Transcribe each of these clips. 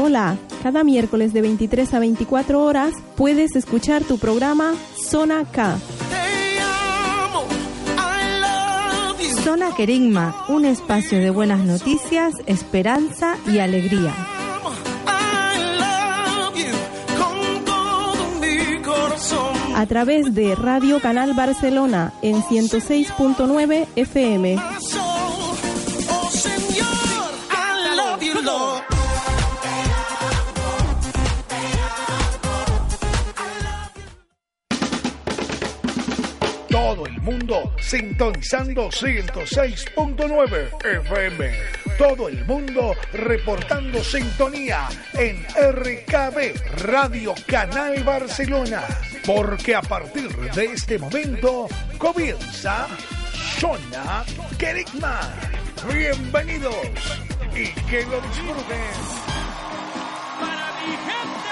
Hola, cada miércoles de 23 a 24 horas puedes escuchar tu programa Zona K. Zona Querigma, un espacio de buenas noticias, esperanza y alegría. A través de Radio Canal Barcelona en 106.9 FM. Todo el mundo sintonizando 106.9 FM. Todo el mundo reportando sintonía en RKB Radio Canal Barcelona. Porque a partir de este momento comienza Zona Querigma. Bienvenidos y que lo disfruten. con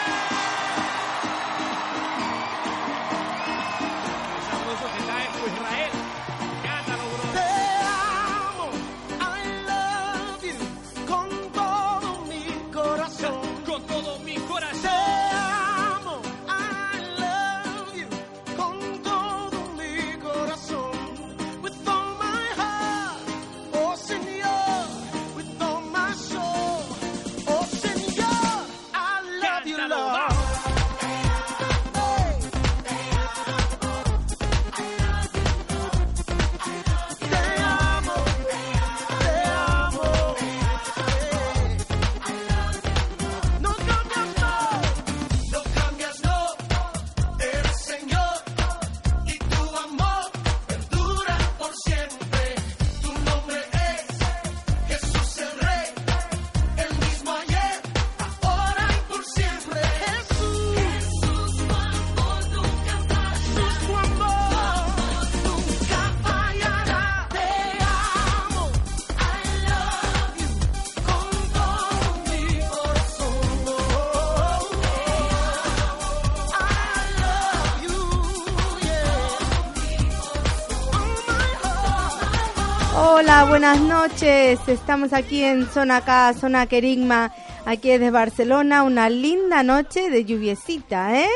buenas noches. Estamos aquí en Zona K, Zona Querigma, aquí desde Barcelona. Una linda noche de lluviecita, ¿eh?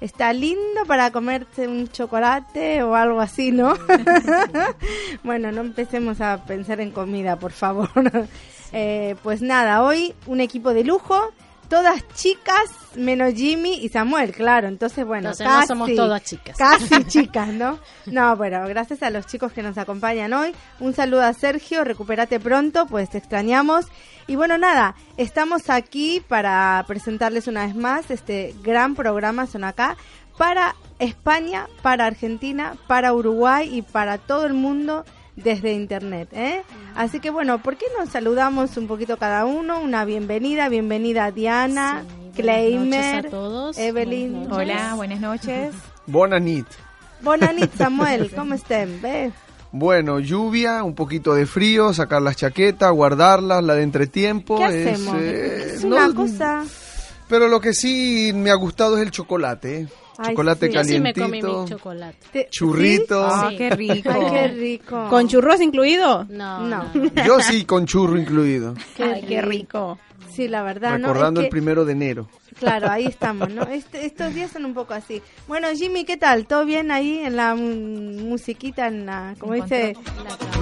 Está lindo para comerse un chocolate o algo así, ¿no? bueno, no empecemos a pensar en comida, por favor. Eh, pues nada, hoy un equipo de lujo. Todas chicas, menos Jimmy y Samuel, claro. Entonces, bueno, Entonces no casi, somos todas chicas. Casi chicas, ¿no? No, bueno, gracias a los chicos que nos acompañan hoy. Un saludo a Sergio, recupérate pronto, pues te extrañamos. Y bueno, nada, estamos aquí para presentarles una vez más este gran programa Son acá para España, para Argentina, para Uruguay y para todo el mundo desde internet, ¿eh? Así que bueno, ¿por qué nos saludamos un poquito cada uno? Una bienvenida, bienvenida Diana, Kleimer, noches a todos. Evelyn. Buenas. Hola, buenas noches. Buena nit. Bonanit Samuel, ¿cómo estén? ¿Ve? Bueno, lluvia, un poquito de frío, sacar las chaquetas, guardarlas, la de entretiempo. ¿Qué es, hacemos? eh, es no- una cosa... Pero lo que sí me ha gustado es el chocolate. Ay, chocolate sí. Yo sí me calientito. comí mi chocolate. Te- Churrito. Ah, Sí. qué rico. Ay, qué rico. ¿Con churros incluido? No, No. no. Yo sí, con churro incluido. Ay, qué rico. Sí, la verdad, ¿no? recordando Es el que- primero de enero. Claro, ahí estamos, ¿no? Este- estos días son un poco así. Bueno, Jimmy, ¿qué tal? ¿Todo bien ahí en la musiquita, en la, como dice?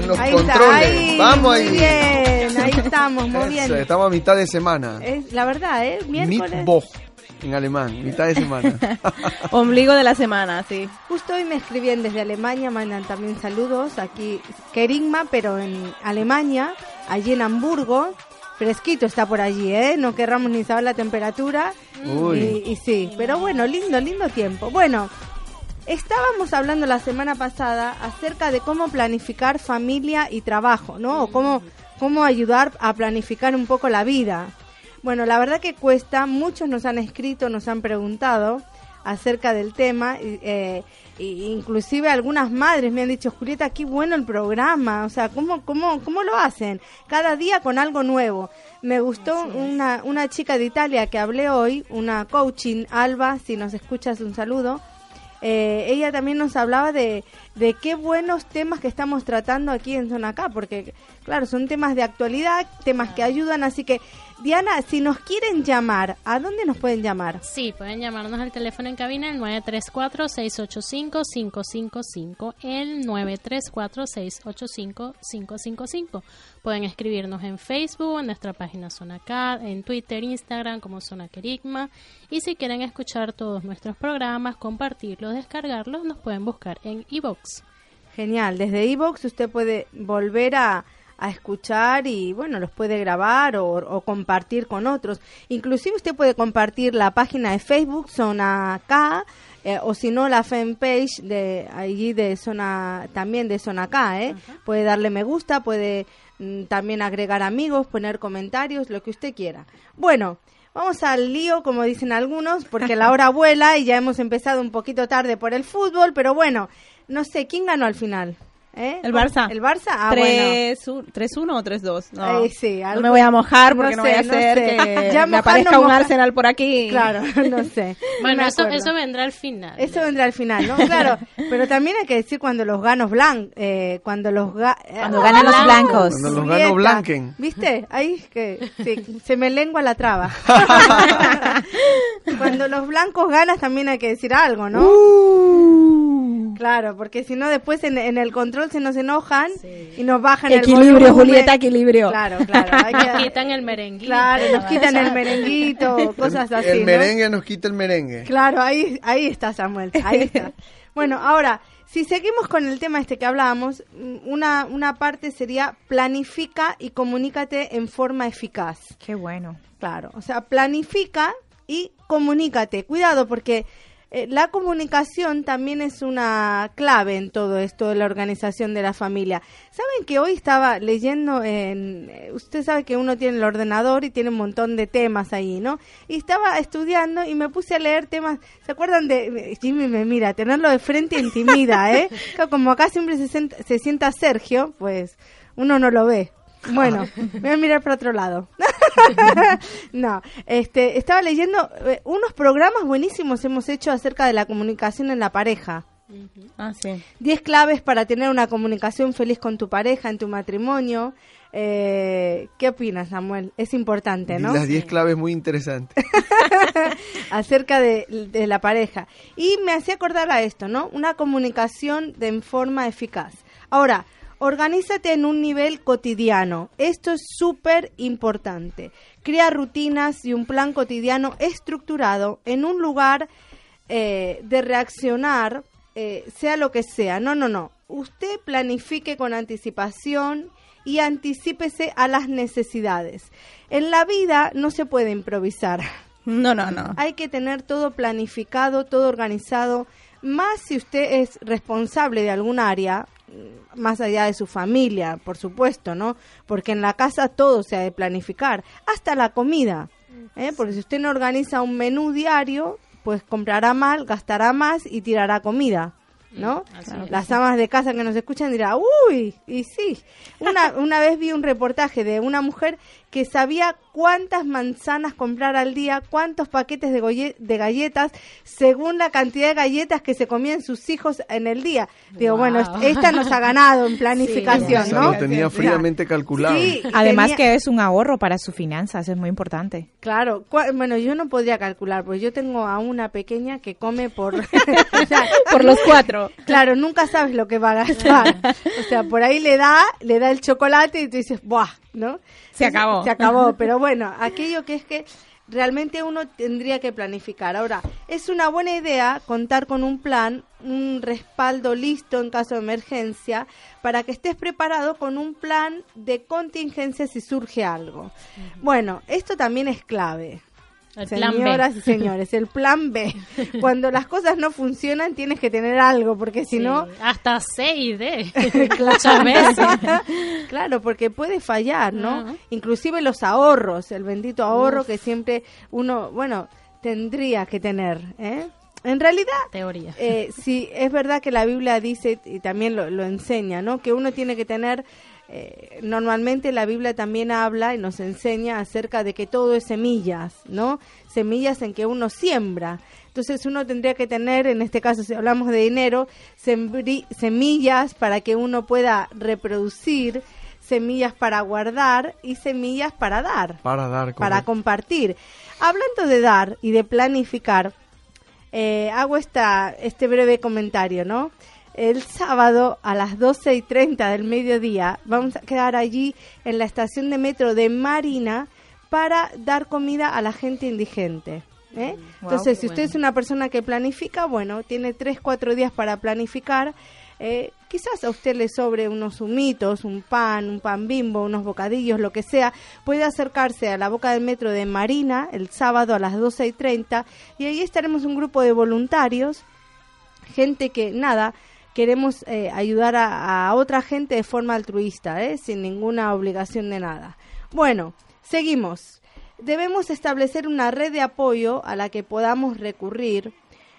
En los Ahí controles. está, ahí, Vamos muy ahí. bien, ahí estamos, muy bien. estamos a mitad de semana. Es, la verdad, ¿eh? Miércoles. En alemán, mitad de semana. Ombligo de la semana, sí. Justo hoy me escribían desde Alemania, mandan también saludos aquí, Kerigma, pero en Alemania, allí en Hamburgo. fresquito está por allí, ¿eh? No querramos ni saber la temperatura. Uy. Y, y sí, pero bueno, lindo, lindo tiempo. Bueno, estábamos hablando la semana pasada acerca de cómo planificar familia y trabajo, ¿no? O cómo, cómo ayudar a planificar un poco la vida. Bueno, la verdad que cuesta, muchos nos han escrito, nos han preguntado acerca del tema, eh, inclusive algunas madres me han dicho, Julieta, qué bueno el programa, o sea, ¿cómo, cómo, cómo lo hacen? Cada día con algo nuevo. Me gustó una, una chica de Italia que hablé hoy, una coaching, Alba, si nos escuchas un saludo, eh, ella también nos hablaba de, de qué buenos temas que estamos tratando aquí en Zona Acá, porque claro, son temas de actualidad, temas que ayudan, así que Diana, si nos quieren llamar, ¿a dónde nos pueden llamar? Sí, pueden llamarnos al teléfono en cabina el 934-685-555, el 934-685-555. Pueden escribirnos en Facebook, en nuestra página Zona K, en Twitter, Instagram como Zona Querigma. Y si quieren escuchar todos nuestros programas, compartirlos, descargarlos, nos pueden buscar en iVoox. Genial, desde Evox usted puede volver a, a escuchar y bueno, los puede grabar o, o compartir con otros. Inclusive usted puede compartir la página de Facebook Zona K eh, o si no la fanpage de allí de Zona también de Zona K, ¿eh? Puede darle me gusta, puede mm, también agregar amigos, poner comentarios, lo que usted quiera. Bueno, Vamos al lío, como dicen algunos, porque la hora vuela y ya hemos empezado un poquito tarde por el fútbol, pero bueno, no sé, ¿quién ganó al final? ¿Eh? El Barça. ¿El Barça? Ah, bueno. 3-1 3-1 o 3-2. No. Sí, no me voy a mojar porque no no, voy a sé, no hacer sé. que Ya me mojar aparezca un moja. Arsenal por aquí. Claro, no sé. No Bueno, eso, eso vendrá al final. Eso vendrá al final, ¿no? Claro, pero también hay que decir cuando los ganos blan, eh, cuando los ga- Cuando ganan los blancos. Cuando los Julieta, gano blanquen. ¿Viste? Ahí es que sí, se me lengua la traba. cuando los blancos ganas también hay que decir algo, ¿no? Uh. Claro, porque si no después en, en el control se nos enojan y nos bajan el Equilibrio. Julieta, equilibrio. Claro, claro. hay Nos quitan el merenguito. Claro, nos quitan el merenguito, cosas así. el ¿no? merengue nos quita el merengue. Claro, ahí, ahí está Samuel, ahí está. Bueno, ahora, si seguimos con el tema este que hablábamos, mm, una, una parte sería planifica y comunícate en forma eficaz. Qué bueno. Claro, o sea, planifica y comunícate. Cuidado porque eh, la comunicación también es una clave en todo esto de la organización de la familia. ¿Saben que hoy estaba leyendo en... eh, Usted sabe que uno tiene el ordenador y tiene un montón de temas ahí, ¿no? Y estaba estudiando y me puse a leer temas... ¿Se acuerdan de... Jimmy me mira, tenerlo de frente intimida, ¿eh? Como acá siempre se, se sienta Sergio, pues uno no lo ve. Bueno, voy a mirar para otro lado. no, este, estaba leyendo eh, unos programas buenísimos hemos hecho acerca de la comunicación en la pareja. Ah, sí. 10 claves para tener una comunicación feliz con tu pareja, en tu matrimonio. Eh, ¿Qué opinas, Samuel? Es importante, ¿no? Las 10 claves muy interesantes. acerca de, de la pareja. Y me hacía acordar a esto, ¿no? Una comunicación de en forma eficaz. Ahora, organízate en un nivel cotidiano. Esto es súper importante. Crea rutinas y un plan cotidiano estructurado en un lugar eh, de reaccionar, eh, sea lo que sea. No, no, no. Usted planifique con anticipación y anticípese a las necesidades. En la vida no se puede improvisar. No, no, no. Hay que tener todo planificado, todo organizado, más si usted es responsable de algún área, más allá de su familia, por supuesto, ¿no? Porque en la casa todo se ha de planificar, hasta la comida, ¿eh? Porque si usted no organiza un menú diario, pues comprará mal, gastará más y tirará comida. ¿No? Las amas de casa que nos escuchan dirán, uy, y sí. Una, una vez vi un reportaje de una mujer que sabía cuántas manzanas comprar al día, cuántos paquetes de, galletas, según la cantidad de galletas que se comían sus hijos en el día. Digo, bueno, est- esta nos ha ganado en planificación, O sea, ¿no? lo tenía fríamente calculado. Sí, Además tenía- que es un ahorro para sus finanzas, es muy importante. Claro, bueno, yo no podría calcular, porque yo tengo a una pequeña que come por... o sea, Por los cuatro. Claro, nunca sabes lo que va a gastar. O sea, por ahí le da, le da el chocolate y tú dices, ¡buah! ¿No? Se acabó. Se acabó. Pero bueno, aquello que es que realmente uno tendría que planificar. Ahora, es una buena idea contar con un plan, un respaldo listo en caso de emergencia, para que estés preparado con un plan de contingencia si surge algo. Bueno, esto también es clave. El plan B. Señoras y señores, el plan B. Cuando las cosas no funcionan, tienes que tener algo, porque si Sí, no, hasta C y D. Claro. Muchas veces. claro, porque puede fallar, ¿no? Ajá. Inclusive los ahorros, el bendito ahorro que siempre uno, bueno, tendría que tener, ¿eh? En realidad, Teoría. eh, sí, es verdad que la Biblia dice y también lo, lo enseña, ¿no? Que uno tiene que tener, eh, normalmente la Biblia también habla y nos enseña acerca de que todo es semillas, ¿no? Semillas en que uno siembra. Entonces uno tendría que tener, en este caso si hablamos de dinero, semillas para que uno pueda reproducir, semillas para guardar y semillas para dar Para dar. para correcto. compartir. Hablando de dar y de planificar, eh, hago esta, este breve comentario, ¿no? El sábado a las 12 y 30 del mediodía vamos a quedar allí en la estación de metro de Marina para dar comida a la gente indigente. ¿eh? Guau, Entonces, si usted es una persona que planifica, bueno, tiene 3, 4 días para planificar. Eh, quizás a usted le sobre unos humitos, un pan, un pan bimbo, unos bocadillos, lo que sea. Puede acercarse a la boca del metro de Marina el sábado a las 12 y 30 y ahí estaremos un grupo de voluntarios gente que nada queremos eh, ayudar a, otra gente de forma altruista, ¿eh? sin ninguna obligación de nada. Bueno, seguimos. Debemos establecer una red de apoyo a la que podamos recurrir.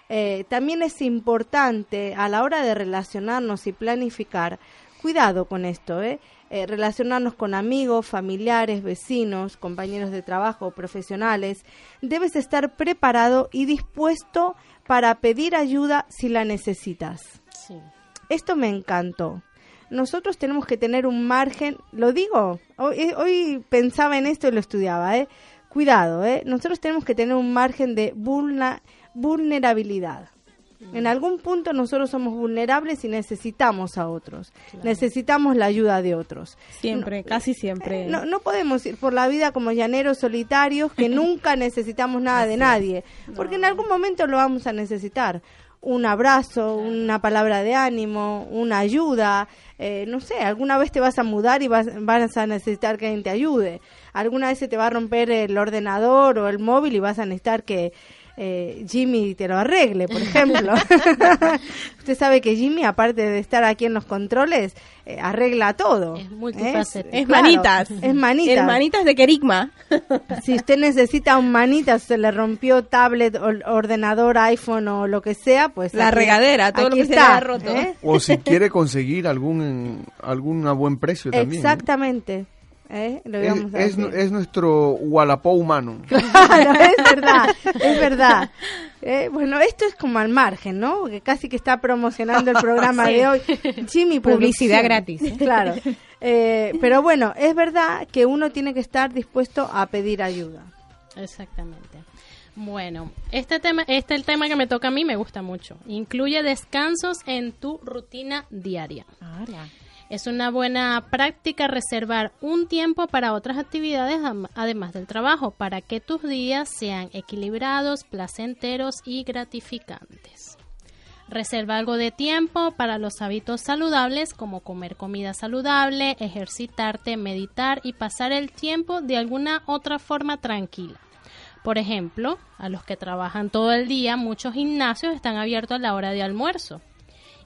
Eh, también es importante a la hora de relacionarnos y planificar, cuidado con esto, ¿eh? Eh, relacionarnos con amigos, familiares, vecinos, compañeros de trabajo, profesionales. Debes estar preparado y dispuesto para pedir ayuda si la necesitas. Sí. Esto me encantó. Nosotros tenemos que tener un margen, lo digo, hoy, eh, hoy pensaba en esto y lo estudiaba, ¿eh? Cuidado, ¿eh? Nosotros tenemos que tener un margen de vulna- vulnerabilidad. En algún punto nosotros somos vulnerables y necesitamos a otros. Necesitamos la ayuda de otros. Siempre, casi siempre. No, no podemos ir por la vida como llaneros solitarios que nunca necesitamos nada de nadie, porque en algún momento lo vamos a necesitar. Un abrazo, una palabra de ánimo, una ayuda, eh, no sé, alguna vez te vas a mudar y vas, vas a necesitar que alguien te ayude. Alguna vez se te va a romper el ordenador o el móvil y vas a necesitar que eh, Jimmy te lo arregle, por ejemplo. Usted sabe que Jimmy, aparte de estar aquí en los controles, eh, arregla todo. Es multifacético. Es claro, manitas. Es manitas. El manitas de Kerigma. Si usted necesita un manitas, se le rompió tablet, o- ordenador, iPhone o lo que sea, pues La aquí- regadera, todo lo que se le está, roto. ¿eh? O si quiere conseguir algún, algún a buen precio también. Exactamente. ¿Eh? Lo Es, es, nuestro Wallapó humano. Claro, es verdad, es verdad. Eh, bueno, esto es como al margen, ¿no? Que casi que está promocionando el programa de hoy. Jimmy Publicidad Producción. gratis, ¿eh? Claro. Eh, pero bueno, es verdad que uno tiene que estar dispuesto a pedir ayuda. Exactamente. Bueno, este tema, este el tema que me toca a mí me gusta mucho. Incluye descansos en tu rutina diaria. Es una buena práctica reservar un tiempo para otras actividades además del trabajo, para que tus días sean equilibrados, placenteros y gratificantes. Reserva algo de tiempo para los hábitos saludables como comer comida saludable, ejercitarte, meditar y pasar el tiempo de alguna otra forma tranquila. Por ejemplo, a los que trabajan todo el día, muchos gimnasios están abiertos a la hora de almuerzo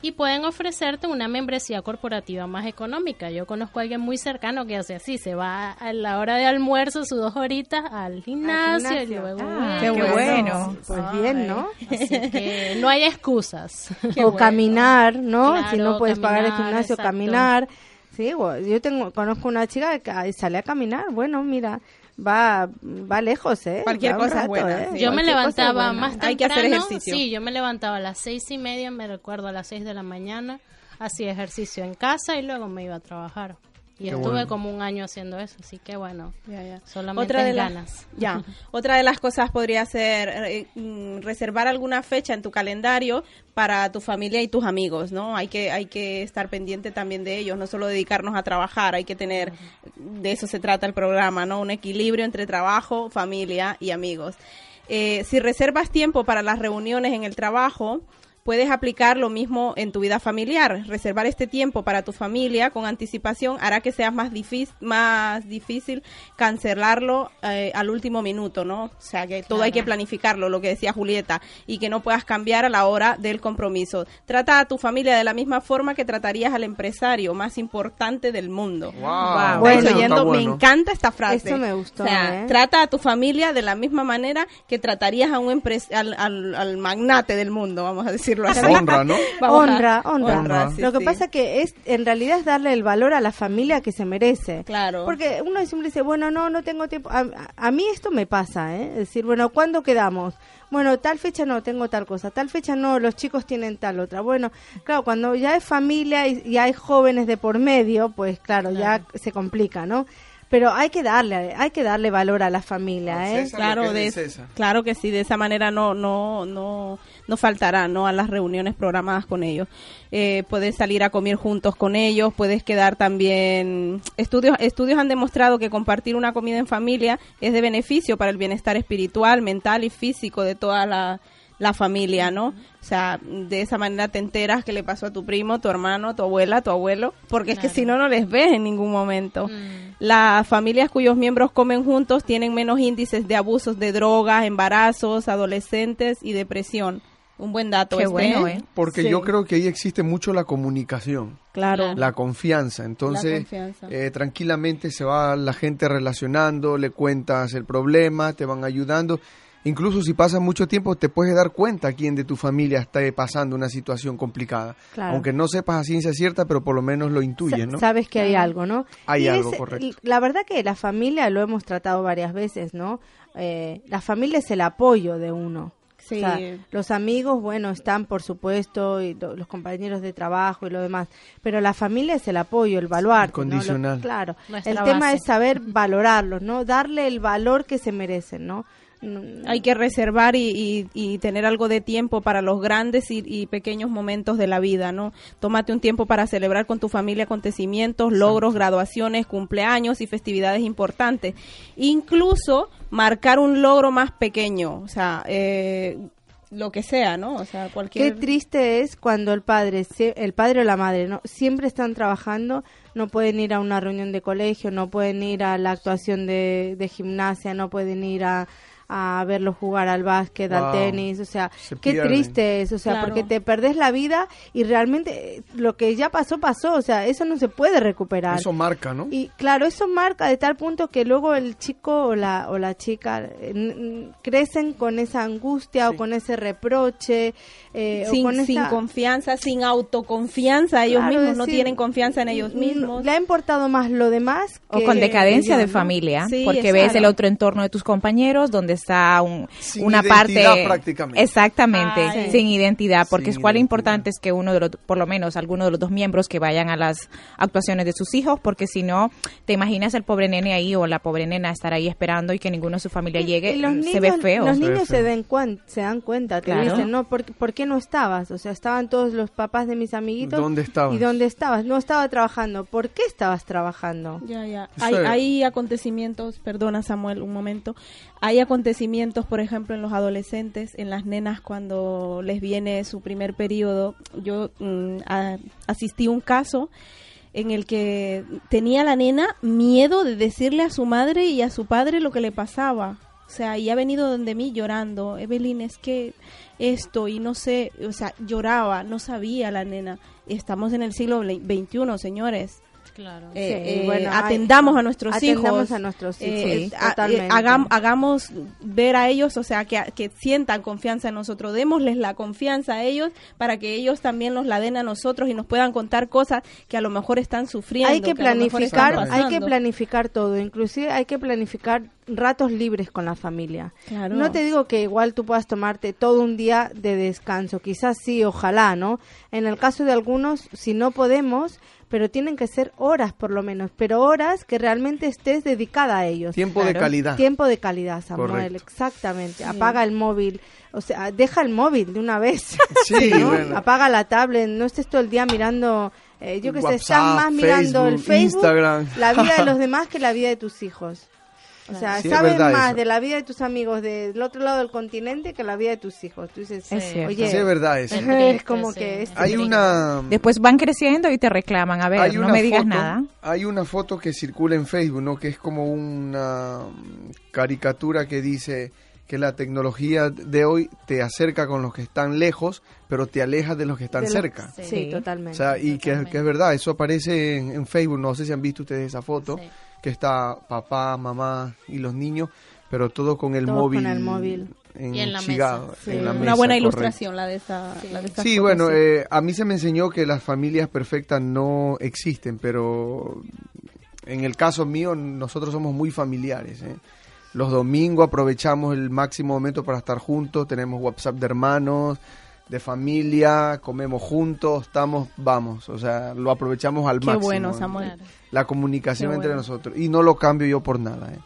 y pueden ofrecerte una membresía corporativa más económica. Yo conozco a alguien muy cercano que hace así, se va a la hora de almuerzo sus dos horitas al gimnasio, y gimnasio. luego Ah, qué bueno. Pues bien, ¿no? Así que no hay excusas. o caminar, ¿no? si no puedes pagar el gimnasio, exacto. caminar. Sí, yo tengo conozco una chica que sale a caminar. Bueno, mira, va va lejos, ¿eh? Cualquier cosa es buena, ¿eh? Yo me levantaba buena. más temprano. Hay que hacer ejercicio. Sí, yo me levantaba a las seis y media, me recuerdo a las seis de la mañana, hacía ejercicio en casa y luego me iba a trabajar. Y Qué estuve bueno. como un año haciendo eso, así que bueno, Ya, ya. solamente Otra de es las- ganas. Ya. Otra de las cosas podría ser eh, mm, reservar alguna fecha en tu calendario para tu familia y tus amigos, ¿no? Hay que hay que estar pendiente también de ellos, no solo dedicarnos a trabajar, hay que tener de eso se trata el programa, ¿no? Un equilibrio entre trabajo, familia y amigos. Eh, si reservas tiempo para las reuniones en el trabajo, puedes aplicar lo mismo en tu vida familiar. Reservar este tiempo para tu familia con anticipación hará que sea más difícil, más difícil cancelarlo eh, al último minuto, ¿no? O sea, que todo hay que planificarlo, lo que decía Julieta, y que no puedas cambiar a la hora del compromiso. Trata a tu familia de la misma forma que tratarías al empresario más importante del mundo. Wow. Bueno. ¿Estáis oyendo? Está Me bueno. encanta esta frase. Eso me gustó, O sea, ¿eh? trata a tu familia de la misma manera que tratarías a un al, al- al magnate del mundo, vamos a decirlo así. Honra, ¿no? Vamos a- honra, honra. Honra. sí, Lo que sí. pasa que es, en realidad es darle el valor a la familia que se merece. Claro. Porque uno siempre dice, bueno, no, no tengo tiempo. A, mí esto me pasa, ¿eh? Es decir, bueno, ¿cuándo quedamos? Bueno, tal fecha no, tengo tal cosa. Tal fecha no, los chicos tienen tal otra. Bueno, claro, cuando ya es familia y, y hay jóvenes de por medio, pues claro, ya se complica, ¿no? Pero hay que darle, hay que darle valor a la familia, ¿eh? Claro, que de, es de César. claro que sí, de esa manera no, no, no, no faltará, ¿no? A las reuniones programadas con ellos. Eh, puedes salir a comer juntos con ellos, puedes quedar también. Estudios, estudios han demostrado que compartir una comida en familia es de beneficio para el bienestar espiritual, mental y físico de toda la, la familia, ¿no? O sea, de esa manera te enteras qué le pasó a tu primo, tu hermano, tu abuela, tu abuelo, porque es que si no, no les ves en ningún momento. Mm. Las familias cuyos miembros comen juntos tienen menos índices de abusos de drogas, embarazos, adolescentes y depresión. Un buen dato. Qué este, bueno, ¿eh? Porque Sí. yo creo que ahí existe mucho la comunicación. Claro. la confianza. Entonces, confianza. eh, tranquilamente se va la gente relacionando, le cuentas el problema, te van ayudando. Incluso si pasa mucho tiempo, te puedes dar cuenta quién de tu familia está pasando una situación complicada. Claro. Aunque no sepas a ciencia cierta, pero por lo menos lo intuyes, Sa- ¿no? Sabes que hay algo, ¿no? Hay Y algo, es- correcto. La verdad que la familia lo hemos tratado varias veces, ¿no? Eh, la familia es el apoyo de uno. Sí. O sea, los amigos, bueno, están por supuesto, y lo- los compañeros de trabajo y lo demás, pero la familia es el apoyo, el baluarte. ¿no? Lo- Incondicional. claro. Nuestra el tema base. es saber valorarlos, ¿no? Darle el valor que se merecen, ¿no? Hay que reservar y, y- y tener algo de tiempo para los grandes y, y pequeños momentos de la vida, ¿no? Tómate un tiempo para celebrar con tu familia acontecimientos, logros, graduaciones, cumpleaños y festividades importantes. Incluso marcar un logro más pequeño, o sea, eh, lo que sea, ¿no? O sea, Qué cualquier... triste es cuando el padre, el padre o la madre, no siempre están trabajando, no pueden ir a una reunión de colegio, no pueden ir a la actuación de, de gimnasia, no pueden ir a, a verlo jugar al básquet, al tenis, o sea, Se qué pierden. triste es, o sea, Claro. porque te perdés la vida y realmente eh, lo que ya pasó, pasó, o sea, eso no se puede recuperar. Eso marca, ¿no? Y claro, eso marca de tal punto que luego el chico o la, o la chica eh, crecen con esa angustia o con ese reproche. eh, o sin, con sin esa- confianza, sin autoconfianza, ellos Claro, mismos no decir, tienen confianza en ellos mismos. Le ha importado más lo demás O que con decadencia ellos, de ¿no? familia, Sí, porque ves el otro entorno de tus compañeros donde está un- Sin una identidad parte prácticamente. exactamente Ay. sin identidad, porque Sin es cuál identidad. importante es que uno de los, por lo menos alguno de los dos miembros que vayan a las actuaciones de sus hijos, porque si no te imaginas el pobre nene ahí o la pobre nena estar ahí esperando y que ninguno de su familia llegue, Y los niños, se ve feo. Los Se niños se, feo. den cuen- se dan cuenta, te Claro. dicen, no, ¿por, ¿por qué no estabas? O sea, estaban todos los papás de mis amiguitos. ¿Dónde estabas? ¿Y dónde estabas? No estaba trabajando. ¿Por qué estabas trabajando? Ya, ya. Hay, hay acontecimientos, perdona Samuel, un momento. Hay acontecimientos, por ejemplo, en los adolescentes, en las nenas cuando les viene su primer periodo. Yo mm, asistí a un caso en el que tenía la nena miedo de decirle a su madre y a su padre lo que le pasaba. O sea, y ha venido donde mí llorando. Evelyn, es que esto, y no sé, o sea, lloraba, no sabía la nena. Estamos en el siglo XXI, señores. Claro. Eh, Sí, eh, bueno, hay- atendamos a nuestros atendamos hijos. a nuestros hijos, eh, sí, a- eh, totalmente. hagam- hagamos ver a ellos, o sea, que, que sientan confianza en nosotros. Démosles la confianza a ellos para que ellos también nos la den a nosotros y nos puedan contar cosas que a lo mejor están sufriendo. hay que están planificar, hay que planificar todo, inclusive hay que planificar ratos libres con la familia. Claro. No te digo que igual tú puedas tomarte todo un día de descanso, quizás sí, ojalá, ¿no? En el caso de algunos, si no podemos, pero tienen que ser horas por lo menos, pero horas que realmente estés dedicada a ellos. Tiempo de calidad. Tiempo de calidad, Samuel, Correcto. exactamente. Apaga el móvil, o sea, deja el móvil de una vez. Sí, ¿no? bueno. Apaga la tablet, no estés todo el día mirando, eh, yo que sé, estás WhatsApp, más mirando el Facebook, Facebook, Instagram. la vida de los demás que la vida de tus hijos. O sea, Sí, es sabes más eso. de la vida de tus amigos del otro lado del continente que la vida de tus hijos. Tú dices, Es cierto. oye, Sí, es verdad eso. Es como sí. que es Hay una... Después van creciendo y te reclaman. A ver, no me digas foto- nada. Hay una foto que circula en Facebook, ¿no? Que es como una caricatura que dice que la tecnología de hoy te acerca con los que están lejos, pero te aleja de los que están cerca. Sí, Sí. O totalmente. sea, y que, que es verdad, eso aparece en, en Facebook, no sé si han visto ustedes esa foto, Sí. Que está papá, mamá y los niños, pero todo con el Todos móvil. con el móvil. Y en la enchigado, mesa. Sí. en la Una buena correcto. ilustración la de esa. la de esa Sí, foto, bueno, sí. eh, a mí se me enseñó que las familias perfectas no existen, pero en el caso mío nosotros somos muy familiares. ¿eh? Los domingos aprovechamos el máximo momento para estar juntos, tenemos WhatsApp de hermanos, de familia, comemos juntos, estamos, vamos, o sea, lo aprovechamos al Qué máximo. bueno, ¿no? Samuel. La comunicación Qué entre bueno. nosotros y no lo cambio yo por nada. ¿eh?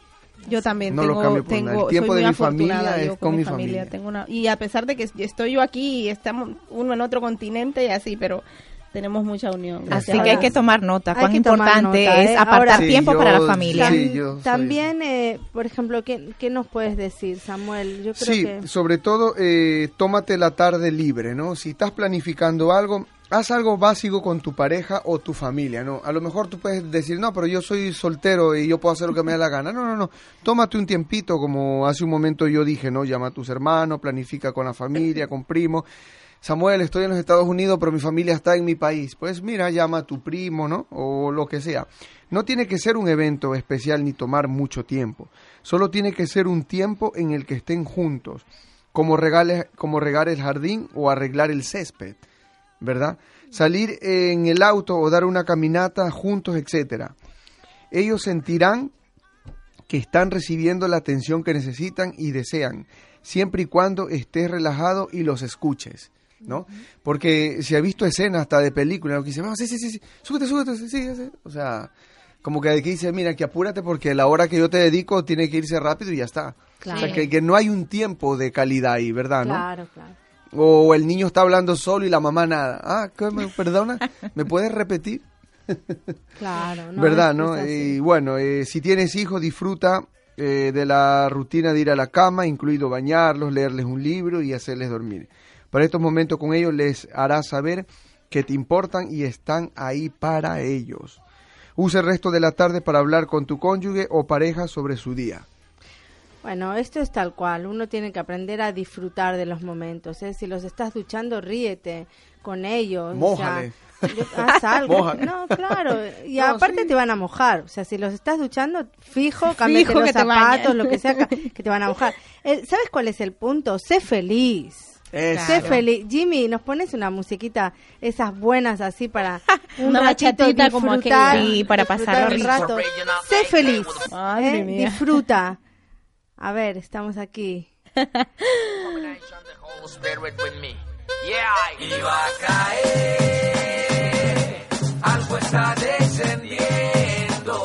Yo también No lo tengo, cambio por nada. El tiempo de mi familia es con mi familia. Tengo una, y a pesar de que estoy yo aquí y estamos uno en otro continente y así, pero tenemos mucha unión. Así que hay que tomar nota. Cuán importante nota, es ¿eh? apartar Ahora- Sí, tiempo para la familia. sí, yo También, eh, por ejemplo, ¿qué, qué nos puedes decir, Samuel? Yo creo Sí, que... sobre todo, eh, tómate la tarde libre, ¿no? Si estás planificando algo, haz algo básico con tu pareja o tu familia, ¿no? A lo mejor tú puedes decir, no, pero yo soy soltero y yo puedo hacer lo que me dé la gana. No, no, no. Tómate un tiempito, como hace un momento yo dije, ¿no? Llama a tus hermanos, planifica con la familia, con primos. Samuel, estoy en los Estados Unidos, pero mi familia está en mi país. Pues mira, llama a tu primo, ¿no? O lo que sea. No tiene que ser un evento especial ni tomar mucho tiempo. Solo tiene que ser un tiempo en el que estén juntos, como, regales, como regar el jardín o arreglar el césped, ¿verdad? Salir en el auto o dar una caminata juntos, etcétera. Ellos sentirán que están recibiendo la atención que necesitan y desean, siempre y cuando estés relajado y los escuches, ¿no? Porque si ha visto escenas hasta de películas, que dice, vamos, sí, sí, sí, sí, súbete, súbete, sí, sí, sí", o sea, como que aquí dice, mira, que apúrate porque la hora que yo te dedico tiene que irse rápido y ya está. Claro. O sea, que, que no hay un tiempo de calidad ahí, ¿verdad? ¿no? Claro, claro. O el niño está hablando solo y la mamá nada. Ah, ¿qué me perdona? ¿Me puedes repetir? Claro, no, ¿Verdad, es- no? es. Y bueno, eh, si tienes hijos, disfruta eh, de la rutina de ir a la cama, incluido bañarlos, leerles un libro y hacerles dormir. Para estos momentos con ellos les hará saber que te importan y están ahí para ellos. Usa el resto de la tarde para hablar con tu cónyuge o pareja sobre su día. Bueno, esto es tal cual. Uno tiene que aprender a disfrutar de los momentos. ¿eh? Si los estás duchando, ríete con ellos. Mójale. O sea, haz algo. Mójale. No, claro. Y No, aparte sí. te van a mojar. O sea, si los estás duchando, fijo, cámbiate los zapatos, lo que sea, que te van a mojar. Eh, ¿Sabes cuál es el punto? Sé feliz. Eso. Sé feliz. Jimmy, ¿nos pones una musiquita, esas buenas así para un Una ratito bachatita como. Sí, para pasarlo un rato? Sé feliz. Ay, ¿eh? Disfruta. A ver, estamos aquí. Iba a caer, algo está descendiendo,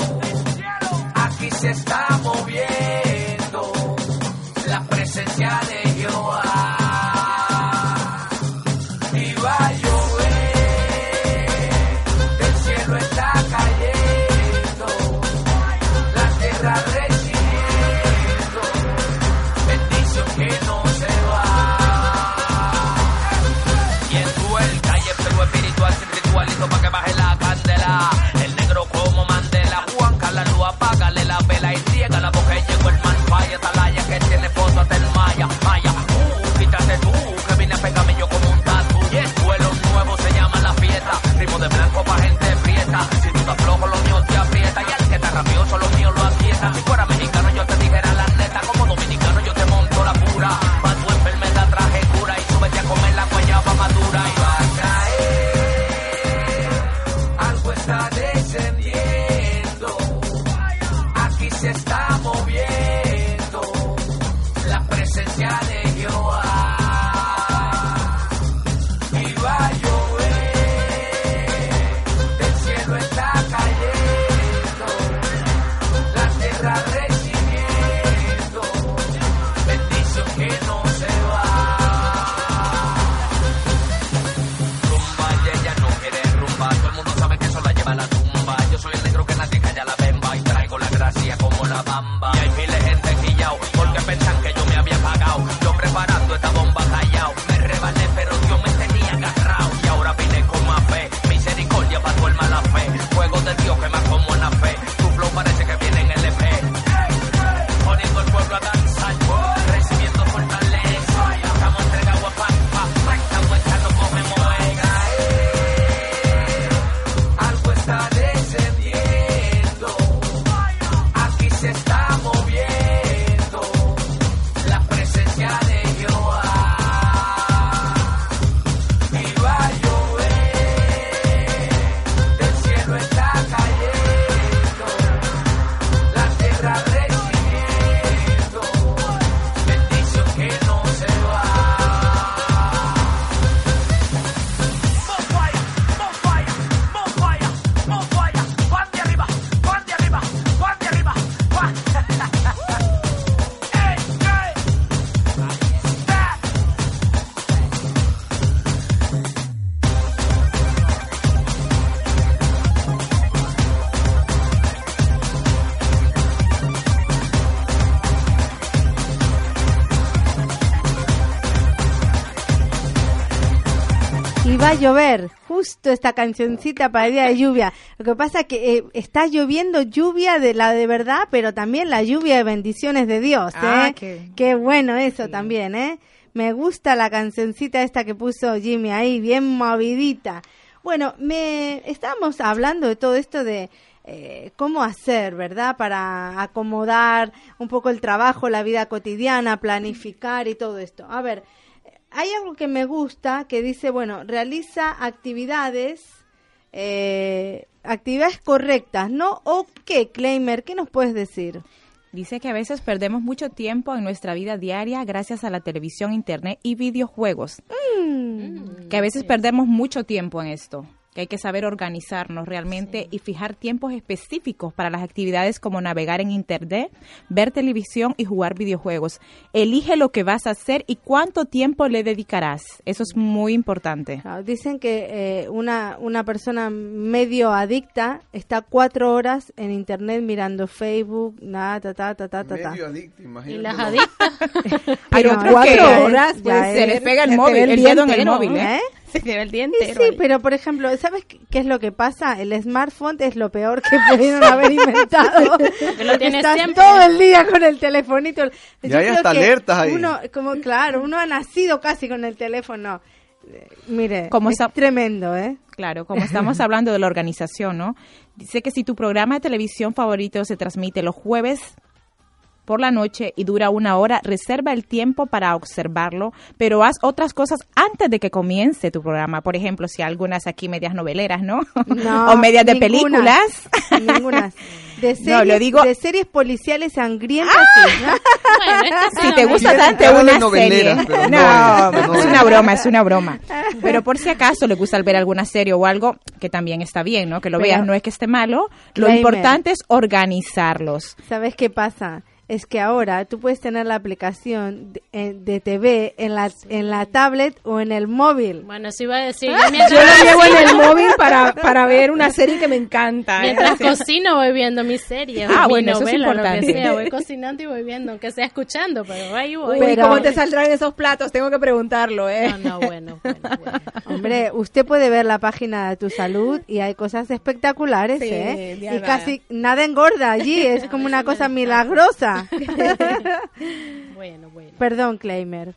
aquí se está moviendo la presencia va a llover. Justo esta cancioncita para el día de lluvia. Lo que pasa es que eh, está lloviendo lluvia de la de verdad, pero también la lluvia de bendiciones de Dios. Ah, ¿eh? qué- Qué bueno eso también, ¿eh? Me gusta la cancioncita esta que puso Jimmy ahí, bien movidita. Bueno, me estábamos hablando de todo esto de eh, cómo hacer, ¿verdad? Para acomodar un poco el trabajo, la vida cotidiana, planificar y todo esto. A ver, hay algo que me gusta que dice, bueno, realiza actividades, eh, actividades correctas, ¿no? ¿O qué, Claimer? ¿Qué nos puedes decir? Dice que a veces perdemos mucho tiempo en nuestra vida diaria gracias a la televisión, internet y videojuegos. Que a veces perdemos mucho tiempo en esto. Que hay que saber organizarnos realmente y fijar tiempos específicos para las actividades como navegar en internet, ver televisión y jugar videojuegos. Elige lo que vas a hacer y cuánto tiempo le dedicarás. Eso es muy importante. Claro, dicen que eh, una, una persona medio adicta está cuatro horas en internet mirando Facebook, nada, ta, ta, ta, ta, ta, ta. Medio adicto, Y imagínate. las adictas. Pero cuatro que horas, pues, ya se es- les pega el móvil, el el dedo en el móvil. ¿eh? ¿Eh? Se lleva el día Sí, entero. sí, ahí. pero por ejemplo, ¿sabes qué es lo que pasa? El smartphone es lo peor que pudieron haber inventado. lo tienes Estás siempre. todo el día con el telefonito. Yo Y hay hasta alertas ahí. Uno, como claro, uno ha nacido casi con el teléfono. Eh, Mire, Como es tremendo, ¿eh? Claro, como estamos hablando de la organización, ¿no? Dice que si tu programa de televisión favorito se transmite los jueves por la noche y dura una hora, reserva el tiempo para observarlo, pero haz otras cosas antes de que comience tu programa. Por ejemplo, si hay algunas aquí medias noveleras, ¿no? No, o medias de ninguna. películas. Ninguna. De series, No, lo digo- de series policiales sangrientas. sí, ¿no? Bueno, esta Si sí te no gusta tanto una serie. no No, es, una broma, es una broma. Pero por si acaso le gusta ver alguna serie o algo, que también está bien, ¿no? Que lo Pero- veas, no es que esté malo. Lo Claimer. importante es organizarlos. ¿Sabes qué pasa? Es que ahora tú puedes tener la aplicación de, eh, de TV en la, en la tablet o en el móvil. Bueno, eso iba a decir. Yo Yo lo llevo en el móvil para, para ver una serie que me encanta. ¿eh? mientras cocino voy viendo mis series. Ah, mi bueno, eso es novela, lo que importante. sea. Voy cocinando y voy viendo, aunque sea escuchando, pero ahí voy. Uy, Pero- ¿cómo te saldrán esos platos? Tengo que preguntarlo, ¿eh? No, no, bueno, bueno, bueno. Hombre, usted puede ver la página de tu salud y hay cosas espectaculares, Sí, ¿eh? Y casi nada engorda allí, es como una cosa milagrosa. Bueno, bueno. Perdón, Claimer.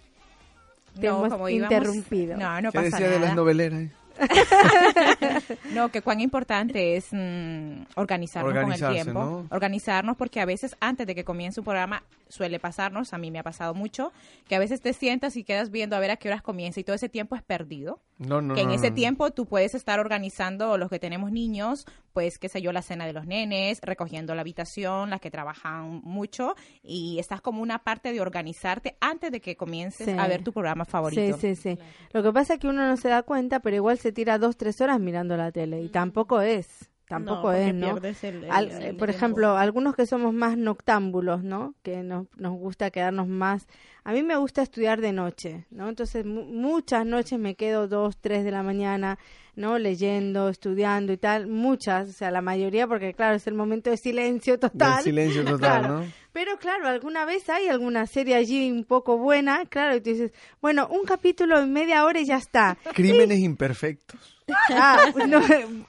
Te No, hemos como íbamos- interrumpido. No, no ¿Qué pasa decía de las nada. noveleras? No, que cuán importante es mm, organizarnos con el tiempo. ¿no? Organizarnos porque a veces antes de que comience un programa suele pasarnos, a mí me ha pasado mucho, que a veces te sientas y quedas viendo a ver a qué horas comienza y todo ese tiempo es perdido. No, no, que en no, ese no. tiempo tú puedes estar organizando los que tenemos niños, pues qué sé yo, la cena de los nenes, recogiendo la habitación, las que trabajan mucho y estás como una parte de organizarte antes de que comiences Sí. a ver tu programa favorito. Sí, sí, sí. Lo que pasa es que uno no se da cuenta, pero igual se tira dos, tres horas mirando la tele y tampoco es. Tampoco es, ¿no? el- el- Al- el por tiempo. ejemplo, algunos que somos más noctámbulos, ¿no? Que nos, nos gusta quedarnos más. A mí me gusta estudiar de noche, ¿no? Entonces, mu- muchas noches me quedo dos, tres de la mañana, ¿no? Leyendo, estudiando y tal. Muchas, o sea, la mayoría, porque claro, es el momento de silencio total. Silencio total, Claro. ¿no? Pero claro, alguna vez hay alguna serie allí un poco buena, claro, y tú dices, bueno, un capítulo en media hora y ya está. Crímenes imperfectos. Ah, no,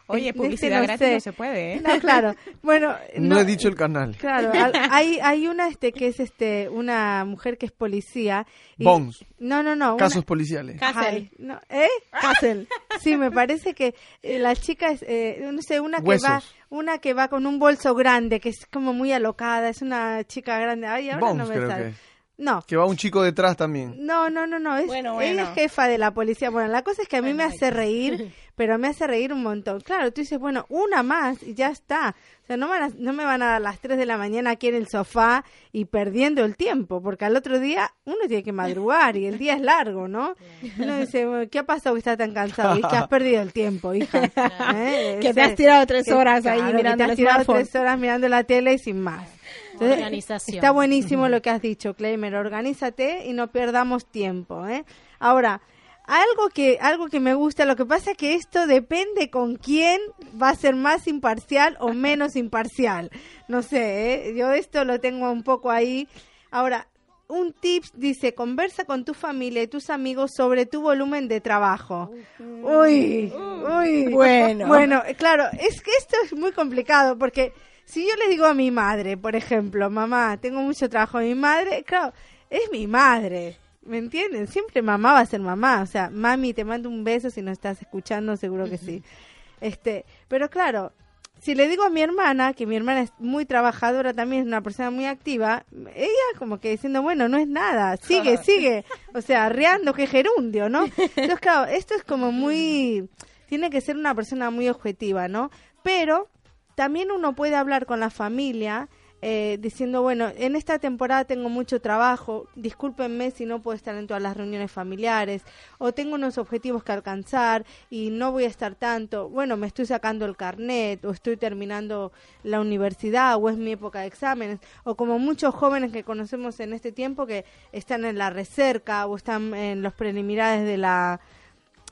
Oye, este publicidad no gratis sé. no se puede, ¿eh? No, claro. Bueno, No, he dicho el canal. Claro, hay, hay una este que es este una mujer que es policía. y- Bones. No, no, no. una- Casos policiales. Ay, no, ¿Eh? Castle. Sí, me parece que eh, la chica es, eh, no sé, una que Huesos. va, una que va con un bolso grande, que es como muy alocada, es una chica grande. Ay, ahora Bones, no me creo sale. que. No. Que va un chico detrás también. No, no, no, no. Es, Bueno, Ella bueno. es jefa de la policía. Bueno, la cosa es que a mí me hace reír, pero me hace reír un montón. Claro, tú dices, bueno, una más y ya está. O sea, no, van a- no me van a dar las 3 de la mañana aquí en el sofá y perdiendo el tiempo, porque al otro día uno tiene que madrugar y el día es largo, ¿no? Uno dice, bueno, ¿qué ha pasado que estás tan cansado? Y que has perdido el tiempo, hija. ¿Eh? Que te has tirado tres que- horas ahí claro, que mirando te el has tirado smartphone. tres horas mirando la tele y sin más. Entonces, Organización. Está buenísimo lo que has dicho, Claymer. Organízate y no perdamos tiempo. ¿eh? Ahora, algo que, algo que me gusta, lo que pasa es que esto depende con quién va a ser más imparcial o menos imparcial. No sé, ¿eh? yo esto lo tengo un poco ahí. Ahora, un tip dice, conversa con tu familia y tus amigos sobre tu volumen de trabajo. Uy, uy. Bueno. Bueno, claro, es que esto es muy complicado porque si yo le digo a mi madre, por ejemplo, mamá, tengo mucho trabajo, mi madre, claro, es mi madre. ¿Me entienden? Siempre mamá va a ser mamá. O sea, mami, te mando un beso si no estás escuchando, seguro que sí. Este, pero claro, si le digo a mi hermana, que mi hermana es muy trabajadora, también es una persona muy activa, ella como que diciendo, bueno, no es nada, sigue, sigue, o sea, arreando que gerundio, ¿no? Entonces, claro, esto es como muy, tiene que ser una persona muy objetiva, ¿no? Pero también uno puede hablar con la familia eh, diciendo, bueno, en esta temporada tengo mucho trabajo, discúlpenme si no puedo estar en todas las reuniones familiares, o tengo unos objetivos que alcanzar y no voy a estar tanto, bueno, me estoy sacando el carnet, o estoy terminando la universidad, o es mi época de exámenes, o como muchos jóvenes que conocemos en este tiempo que están en la recerca o están en los preliminares de la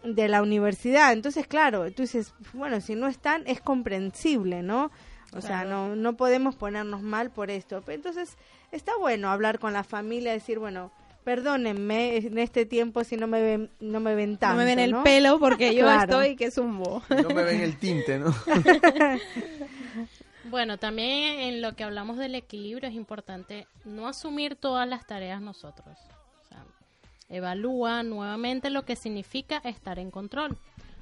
de la universidad. Entonces, claro, tú dices, bueno, si no están, es comprensible, ¿no? O sea, no, no podemos ponernos mal por esto. Pero entonces, está bueno hablar con la familia, decir, bueno, perdónenme en este tiempo si no me ven, no me ven tanto, no me ven el ¿no? pelo porque yo Claro. estoy que zumbo. No me ven el tinte, ¿no? Bueno, también en lo que hablamos del equilibrio es importante no asumir todas las tareas nosotros. O sea, evalúa nuevamente lo que significa estar en control.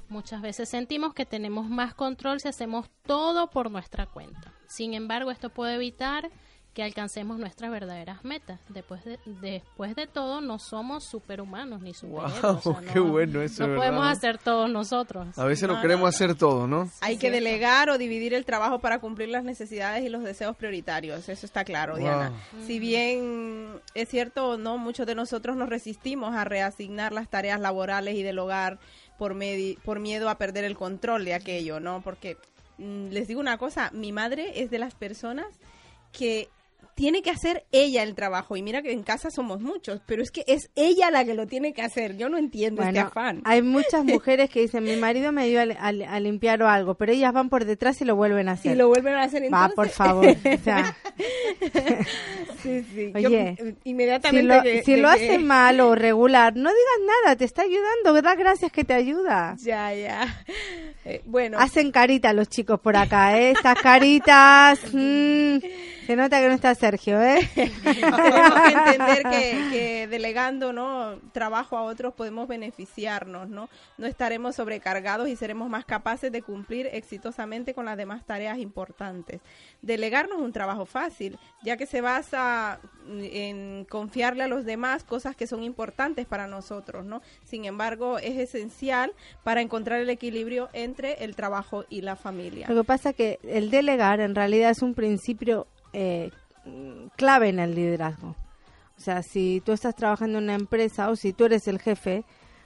Muchas veces sentimos que tenemos más control si hacemos todo por nuestra cuenta. Sin embargo, esto puede evitar que alcancemos nuestras verdaderas metas. Después de, después de todo, no somos superhumanos ni superhéroes. O sea, qué no- bueno eso, No ¿verdad? podemos hacer todos nosotros. A veces lo No, queremos no, hacer todo, ¿no? Hay que delegar o dividir el trabajo para cumplir las necesidades y los deseos prioritarios. Eso está claro, Wow. Diana. Si bien es cierto, no, muchos de nosotros nos resistimos a reasignar las tareas laborales y del hogar por, por miedo a perder el control de aquello, ¿no? Porque mm, les digo una cosa, mi madre es de las personas que tiene que hacer ella el trabajo. Y mira que en casa somos muchos, pero es que es ella la que lo tiene que hacer. Yo no entiendo este afán. hay muchas mujeres que dicen, mi marido me dio a, a- a limpiar o algo, pero ellas van por detrás y lo vuelven a hacer. Y lo vuelven a hacer Va, entonces. por favor. O sea, Sí, sí. Oye, Yo, si inmediatamente lo, que- si lo que- hace mal o regular, no digas nada, te está ayudando, da gracias que te ayuda. Ya, ya. Eh, bueno, Hacen carita los chicos por acá, ¿eh? Estas caritas. mm, se nota que no está Sergio, ¿eh? tenemos que entender que, que delegando no trabajo a otros podemos beneficiarnos, ¿no? No estaremos sobrecargados y seremos más capaces de cumplir exitosamente con las demás tareas importantes. Delegar no es un trabajo fácil, ya que se basa en confiarle a los demás cosas que son importantes para nosotros, ¿no? Sin embargo, es esencial para encontrar el equilibrio entre el trabajo y la familia. Lo que pasa que el delegar en realidad es un principio eh, clave en el liderazgo. O sea, si tú estás trabajando en una empresa o si tú eres el jefe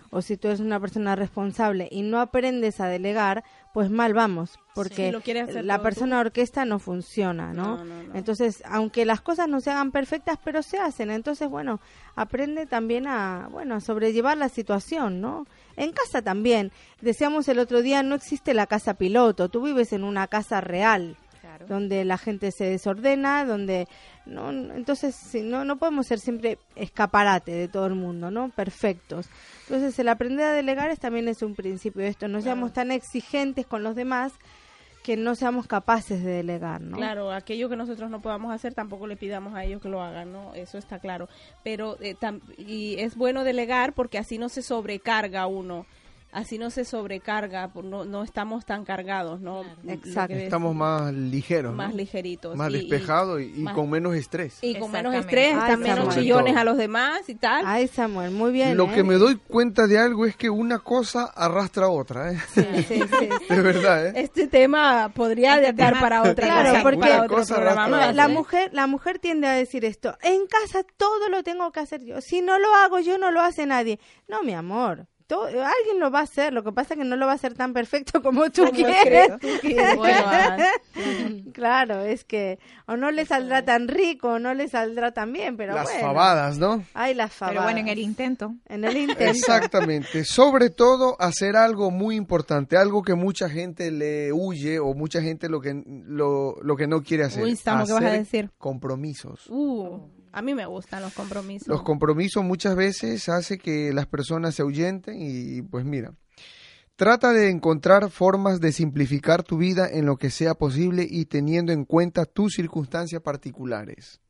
o si tú eres una persona responsable y no aprendes a delegar, pues mal vamos, porque Sí, la persona orquesta no funciona, ¿no? No, no, no. Entonces, aunque las cosas no se hagan perfectas, pero se hacen, entonces, bueno, aprende también a, bueno, a sobrellevar la situación, ¿no? En casa también. Decíamos el otro día, no existe la casa piloto, tú vives en una casa real donde la gente se desordena, donde no, entonces no no podemos ser siempre escaparate de todo el mundo, ¿no? Perfectos. Entonces el aprender a delegar es también es un principio de esto, no seamos tan exigentes con los demás que no seamos capaces de delegar, ¿no? Claro, aquello que nosotros no podamos hacer tampoco le pidamos a ellos que lo hagan, ¿no? Eso está claro. Pero eh, y es bueno delegar porque así no se sobrecarga uno, así no se sobrecarga, por- no, no estamos tan cargados, ¿no? Exacto. Estamos más ligeros, ¿no? más ligeritos. Más y- despejados y, y más- con menos estrés. y con menos estrés, Ay, están menos chillones a los demás y tal. Ay, Samuel, muy bien. Lo ¿eh? que me doy cuenta de algo es que una cosa arrastra a otra, ¿eh? Sí, sí, sí. De verdad, ¿eh? Este tema podría Este dar tema- para otra Claro, cosa, porque- para otro Cosa programa arrastra más, la ¿eh? mujer la mujer tiende a decir esto en casa todo lo tengo que hacer yo si no lo hago yo no lo hace nadie no mi amor alguien lo va a hacer lo que pasa es que no lo va a hacer tan perfecto como tú Como quieres tú bueno, claro es que o no le saldrá tan rico o no le saldrá tan bien pero Las bueno fabadas, ¿no? ay las fabadas Pero bueno, en el intento. en el intento Exactamente. Sobre todo hacer algo muy importante, algo que mucha gente le huye o mucha gente lo que lo, lo que no quiere hacer. Uy, Samu, ¿qué vas a Hacer decir? Compromisos. uh, A mí me gustan los compromisos. Los compromisos muchas veces hace que las personas se ahuyenten y pues mira, trata de encontrar formas de simplificar tu vida en lo que sea posible y teniendo en cuenta tus circunstancias particulares.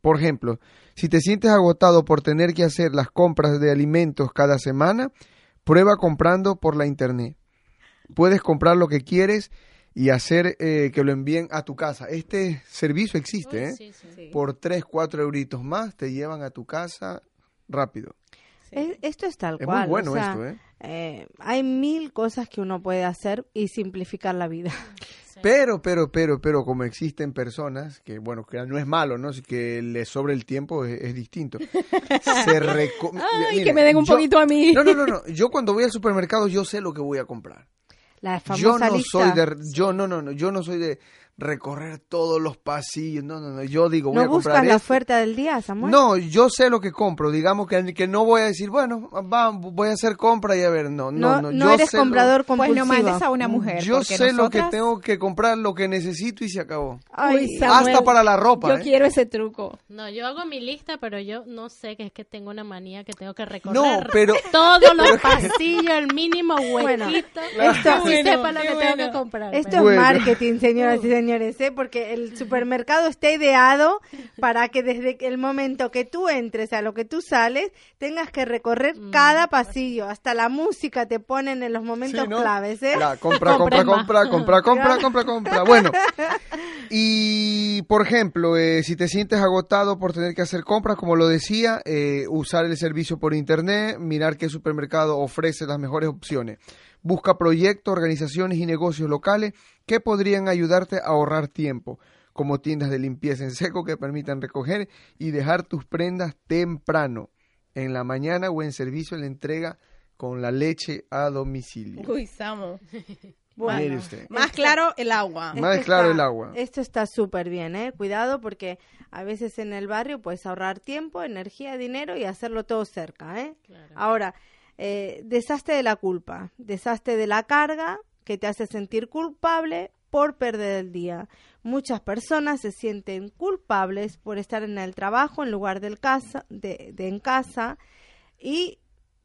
Por ejemplo, si te sientes agotado por tener que hacer las compras de alimentos cada semana, prueba comprando por la internet. Puedes comprar lo que quieres y hacer eh, que lo envíen a tu casa. Este servicio existe, ¿eh? Sí, sí, sí. Por 3, 4 euritos más te llevan a tu casa rápido. Es- esto es tal Es muy cual. bueno o sea, esto, ¿eh? eh, hay mil cosas que uno puede hacer y simplificar la vida. Pero, pero, pero, pero, como existen personas que, bueno, que no es malo, ¿no? Si que les sobre el tiempo es, es distinto. Se reco- Ay, que me den un yo- poquito a mí. No, no, no, no. Yo cuando voy al supermercado yo sé lo que voy a comprar. La famosa Yo no lista. soy de, yo no, no, no, yo no soy de recorrer todos los pasillos. No, no, no. Yo digo, voy ¿No a comprar buscas la esto. oferta del día, Samuel? No, yo sé lo que compro. Digamos que, que no voy a decir, bueno, va, voy a hacer compra y a ver, no, no, No, no. no yo eres sé lo- comprador Pues compulsivo. no mandes a una mujer. Yo sé lo que tengo que comprar, lo que necesito y se acabó. Ay, Uy, Samuel, Hasta para la ropa. Yo ¿eh? quiero ese truco. No, yo hago mi lista, pero yo no sé que es que tengo una manía que tengo que recorrer No, pero todos los pasillos, el mínimo Bueno, huequito, esto- Bueno, sepa lo qué que tengo que comprar. Esto Bueno. es marketing, señoras y señores, ¿eh? porque el supermercado está ideado para que desde el momento que tú entres a lo que tú sales, tengas que recorrer Mm. cada pasillo, hasta la música te ponen en los momentos Sí, ¿no? claves, ¿eh? La compra, compra, compra, compra, compra, compra, compra. Bueno, y por ejemplo, eh, si te sientes agotado por tener que hacer compras, como lo decía, eh, usar el servicio por internet, mirar qué supermercado ofrece las mejores opciones. Busca proyectos, organizaciones y negocios locales que podrían ayudarte a ahorrar tiempo, como tiendas de limpieza en seco que permitan recoger y dejar tus prendas temprano, en la mañana o en servicio de entrega con la leche a domicilio. Uy, Samu. Mire usted. Más claro el agua. Más Esto claro está- el agua. Esto está súper bien, ¿eh? Cuidado porque a veces en el barrio puedes ahorrar tiempo, energía, dinero y hacerlo todo cerca, ¿eh? Ahora, eh, de la culpa, deshazte de la carga que te hace sentir culpable por perder el día. Muchas personas se sienten culpables por estar en el trabajo en lugar del casa, de, de en casa y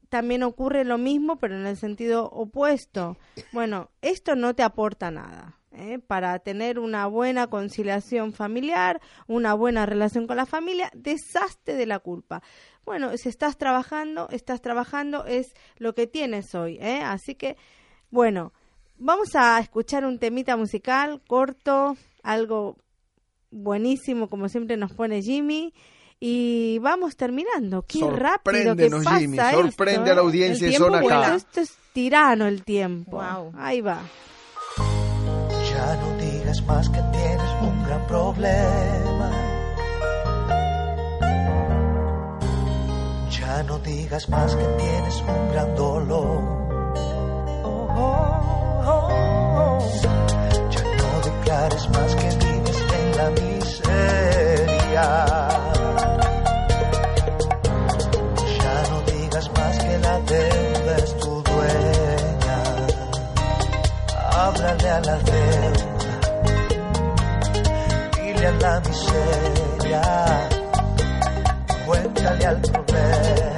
también ocurre lo mismo, pero en el sentido opuesto. Bueno, esto no te aporta nada. ¿Eh? Para tener una buena conciliación familiar, una buena relación con la familia, deshazte de la culpa. Bueno, si estás trabajando, estás trabajando, es lo que tienes hoy. ¿eh? Así que, bueno, vamos a escuchar un temita musical corto, algo buenísimo, como siempre nos pone Jimmy. Y vamos terminando. Qué rápido que pasa Jimmy. esto, Sorprende a la ¿eh? audiencia El tiempo. K. Esto es tirano el tiempo. Wow. Ahí va. Ya no digas más que tienes un gran problema. Ya no digas más que tienes un gran dolor. Oh, oh, oh. Ya no declares más que vives en la miseria. Háblale a la deuda, dile a la miseria, cuéntale al problema.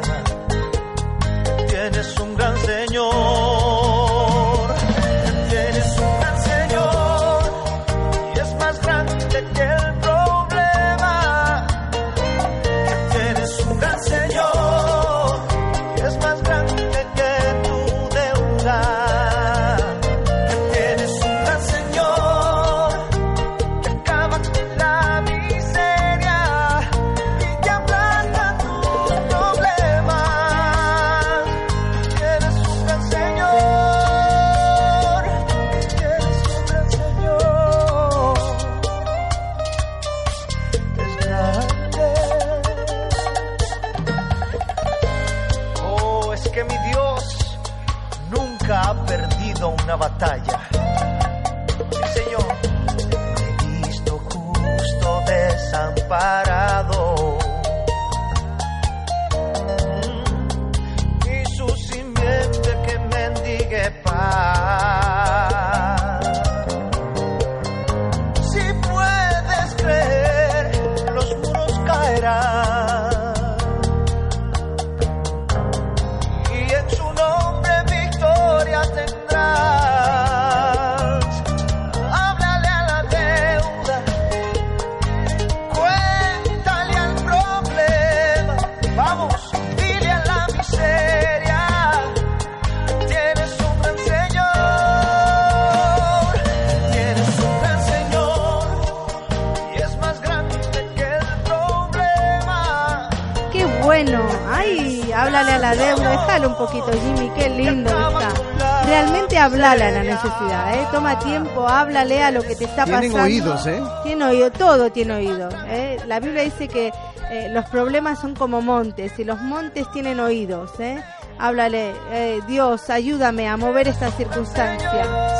Háblale a lo que te está Tienen pasando. oídos, ¿eh? Tiene oído, todo tiene oído. ¿eh? La Biblia dice que eh, los problemas son como montes y los montes tienen oídos. ¿eh? Háblale, eh, Dios, ayúdame a mover esta circunstancia.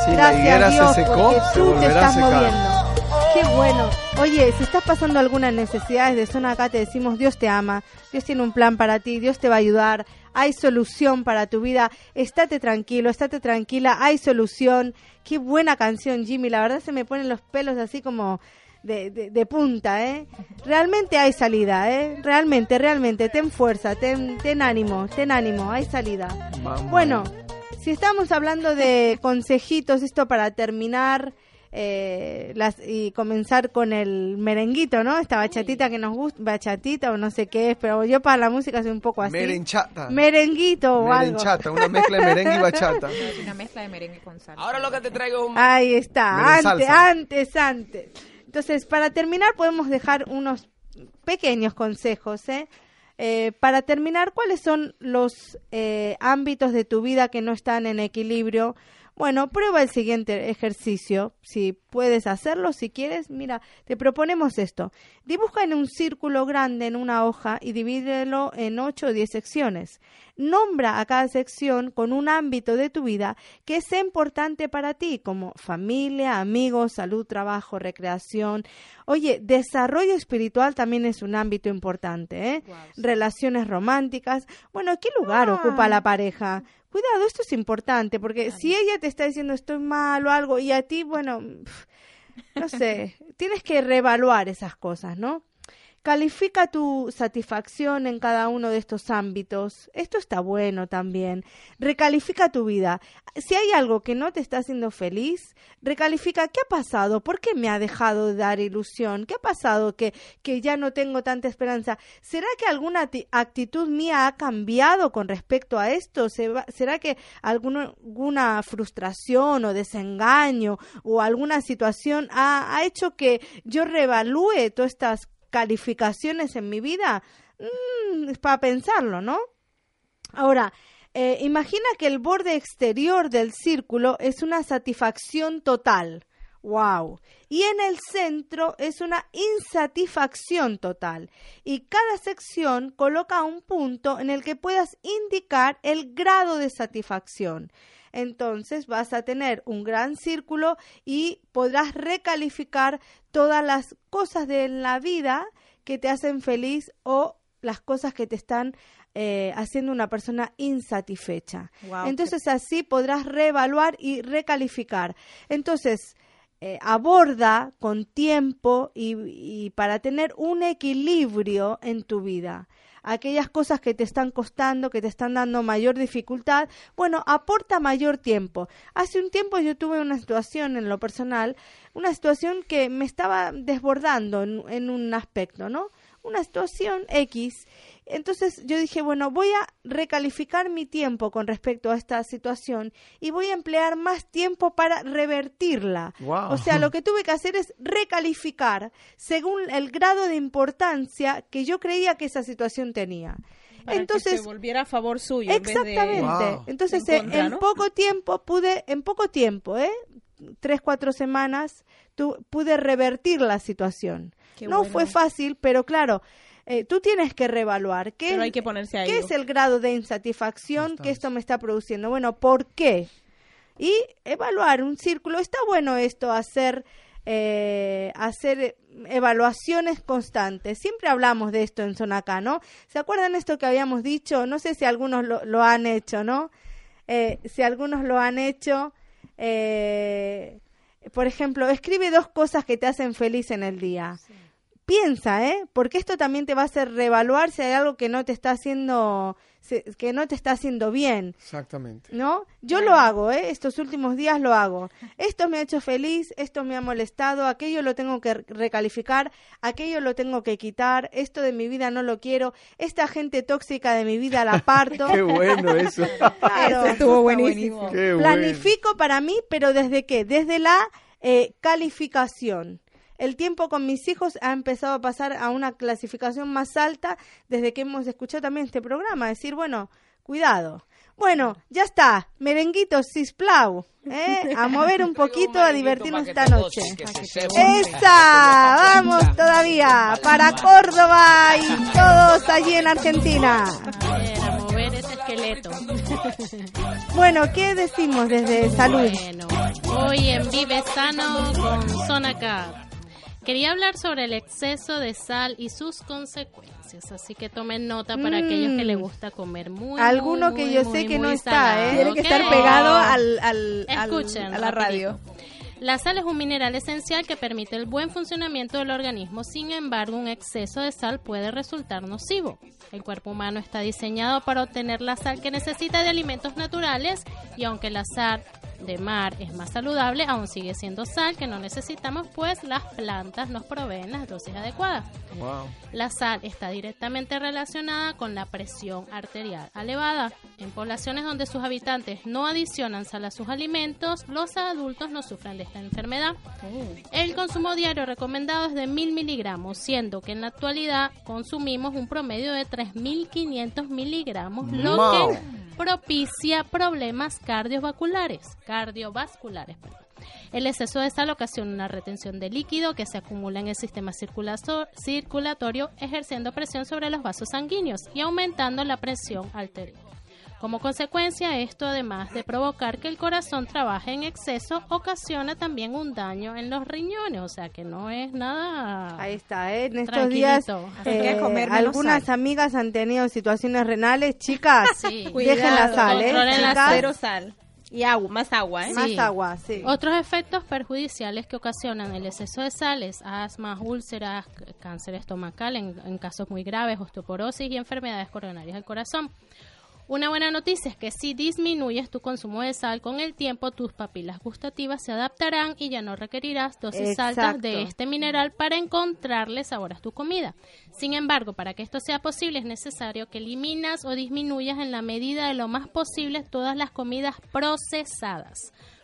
Si la Gracias higuera se Dios, secó, porque se tú te a estás moviendo. Qué bueno. Oye, si estás pasando algunas necesidades de zona acá, te decimos Dios te ama, Dios tiene un plan para ti, Dios te va a ayudar, hay solución para tu vida, estate tranquilo, estate tranquila, hay solución. Qué buena canción, Jimmy, la verdad se me ponen los pelos así como de, de- de punta, ¿eh? Realmente hay salida, ¿eh? Realmente, realmente, ten fuerza, ten, ten ánimo, ten ánimo, hay salida. Vamos. Bueno, si estamos hablando de consejitos, esto para terminar eh, las, y comenzar con el merenguito, ¿no? Esta bachatita que nos gusta, bachatita o no sé qué es, pero yo para la música soy un poco así. Merenchata. Merenguito o algo. Merenchata, una mezcla de merengue y bachata. Una mezcla de merengue con salsa. Ahora lo que te traigo es un... Ahí está, antes, antes, antes. Entonces, para terminar, podemos dejar unos pequeños consejos, ¿eh? Eh, para terminar, ¿cuáles son los eh, ámbitos de tu vida que no están en equilibrio? Bueno, prueba el siguiente ejercicio. Si puedes hacerlo, si quieres, mira, te proponemos esto. Dibuja en un círculo grande en una hoja y divídelo en 8 o 10 secciones. Nombra a cada sección con un ámbito de tu vida que sea importante para ti, como familia, amigos, salud, trabajo, recreación. Oye, desarrollo espiritual también es un ámbito importante, ¿eh? Relaciones románticas. Bueno, ¿qué lugar ocupa la pareja? Cuidado, esto es importante, porque si ella te está diciendo estoy mal o algo y a ti, bueno, no sé, tienes que reevaluar esas cosas, ¿no? Califica tu satisfacción en cada uno de estos ámbitos. Esto está bueno también. Recalifica tu vida. Si hay algo que no te está haciendo feliz, recalifica qué ha pasado, por qué me ha dejado de dar ilusión, qué ha pasado que, que ya no tengo tanta esperanza. ¿Será que alguna actitud mía ha cambiado con respecto a esto? ¿Se va- ¿Será que alguna, frustración o desengaño o alguna situación ha, ha hecho que yo reevalúe todas estas calificaciones en mi vida? Mm, es para pensarlo, ¿no? Ahora, eh, imagina que el borde exterior del círculo es una satisfacción total. Wow. Y en el centro es una insatisfacción total. Y cada sección coloca un punto en el que puedas indicar el grado de satisfacción. Entonces vas a tener un gran círculo y podrás recalificar todas las cosas de la vida que te hacen feliz o las cosas que te están eh, haciendo una persona insatisfecha. Entonces así podrás reevaluar y recalificar. Entonces, eh, aborda con tiempo y, y para tener un equilibrio en tu vida. Aquellas cosas que te están costando, que te están dando mayor dificultad, bueno, aporta mayor tiempo. Hace un tiempo yo tuve una situación en lo personal, una situación que me estaba desbordando en, un aspecto, ¿no? Una situación X. Entonces yo dije, bueno, voy a recalificar mi tiempo con respecto a esta situación y voy a emplear más tiempo para revertirla. Wow. O sea, lo que tuve que hacer es recalificar según el grado de importancia que yo creía que esa situación tenía. Para que Entonces, se volviera a favor suyo. en vez de- Exactamente. Wow. Entonces, En eh, contra, en ¿no? poco tiempo pude, en poco tiempo, ¿eh? Tres, cuatro semanas, tu- pude revertir la situación. Qué no bueno. fue fácil, pero claro, eh, tú tienes que reevaluar qué, Pero hay que ponerse a qué es el grado de insatisfacción que esto me está produciendo. Bueno, ¿por qué? Y evaluar un círculo. Está bueno esto, hacer eh, hacer evaluaciones constantes. Siempre hablamos de esto en Sonacá, ¿no? ¿Se acuerdan esto que habíamos dicho? No sé si algunos lo, lo han hecho, ¿no? Eh, si algunos lo han hecho, eh, por ejemplo, escribe dos cosas que te hacen feliz en el día. Piensa, ¿eh? Porque esto también te va a hacer reevaluar si hay algo que no te está haciendo, se- que no te está haciendo bien. Exactamente. ¿No? Yo lo hago, ¿eh? Estos últimos días lo hago. Esto me ha hecho feliz, esto me ha molestado, aquello lo tengo que recalificar, aquello lo tengo que quitar, esto de mi vida no lo quiero, esta gente tóxica de mi vida la parto. Qué bueno eso. Claro. Eso estuvo buenísimo. Qué bueno. Planifico para mí, pero ¿desde qué? Desde la eh, calificación. El tiempo con mis hijos ha empezado a pasar a una clasificación más alta desde que hemos escuchado también este programa. Decir, bueno, cuidado. Bueno, ya está. Merenguitos, cisplau. ¿eh? A mover un poquito, a divertirnos esta noche. ¡Esa! ¡Vamos todavía! Para Córdoba y todos allí en Argentina. A mover ese esqueleto. Bueno, ¿qué decimos desde salud? Bueno, hoy en Vive Sano con Zona K. Quería hablar sobre el exceso de sal y sus consecuencias, así que tomen nota para Mm. aquellos que les gusta comer muy Alguno muy, que yo muy, sé que muy no está, ¿eh? Tiene que ¿ok? estar pegado al, al, al- Escuchen, a la radio. La sal es un mineral esencial que permite el buen funcionamiento del organismo, sin embargo un exceso de sal puede resultar nocivo. El cuerpo humano está diseñado para obtener la sal que necesita de alimentos naturales y aunque la sal de mar es más saludable, aún sigue siendo sal que no necesitamos pues las plantas nos proveen las dosis adecuadas. La sal está directamente relacionada con la presión arterial elevada. En poblaciones donde sus habitantes no adicionan sal a sus alimentos, los adultos no sufren de esta enfermedad. El consumo diario recomendado es de 1000 miligramos, siendo que en la actualidad consumimos un promedio de 3500 miligramos, lo que propicia problemas cardiovasculares, cardiovasculares. El exceso de sal ocasiona una retención de líquido que se acumula en el sistema circulatorio, ejerciendo presión sobre los vasos sanguíneos y aumentando la presión arterial. Como consecuencia, esto además de provocar que el corazón trabaje en exceso, ocasiona también un daño en los riñones, o sea que no es nada... Ahí está, ¿eh? En estos días eh, comer algunas sal. amigas han tenido situaciones renales. Chicas, Sí. dejen la sal, ¿eh? controlen la sal. Cero sal. Y agua, más agua, ¿eh? Más agua, sí. Otros efectos perjudiciales que ocasionan el exceso de sales, asma, úlceras, cáncer estomacal en, en casos muy graves, osteoporosis y enfermedades coronarias del corazón. Una buena noticia es que si disminuyes tu consumo de sal con el tiempo, tus papilas gustativas se adaptarán y ya no requerirás dosis Exacto. altas de este mineral para encontrarle sabor a tu comida. Sin embargo, para que esto sea posible es necesario que eliminas o disminuyas en la medida de lo más posible todas las comidas procesadas,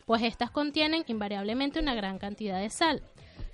pues estas contienen invariablemente una gran cantidad de sal.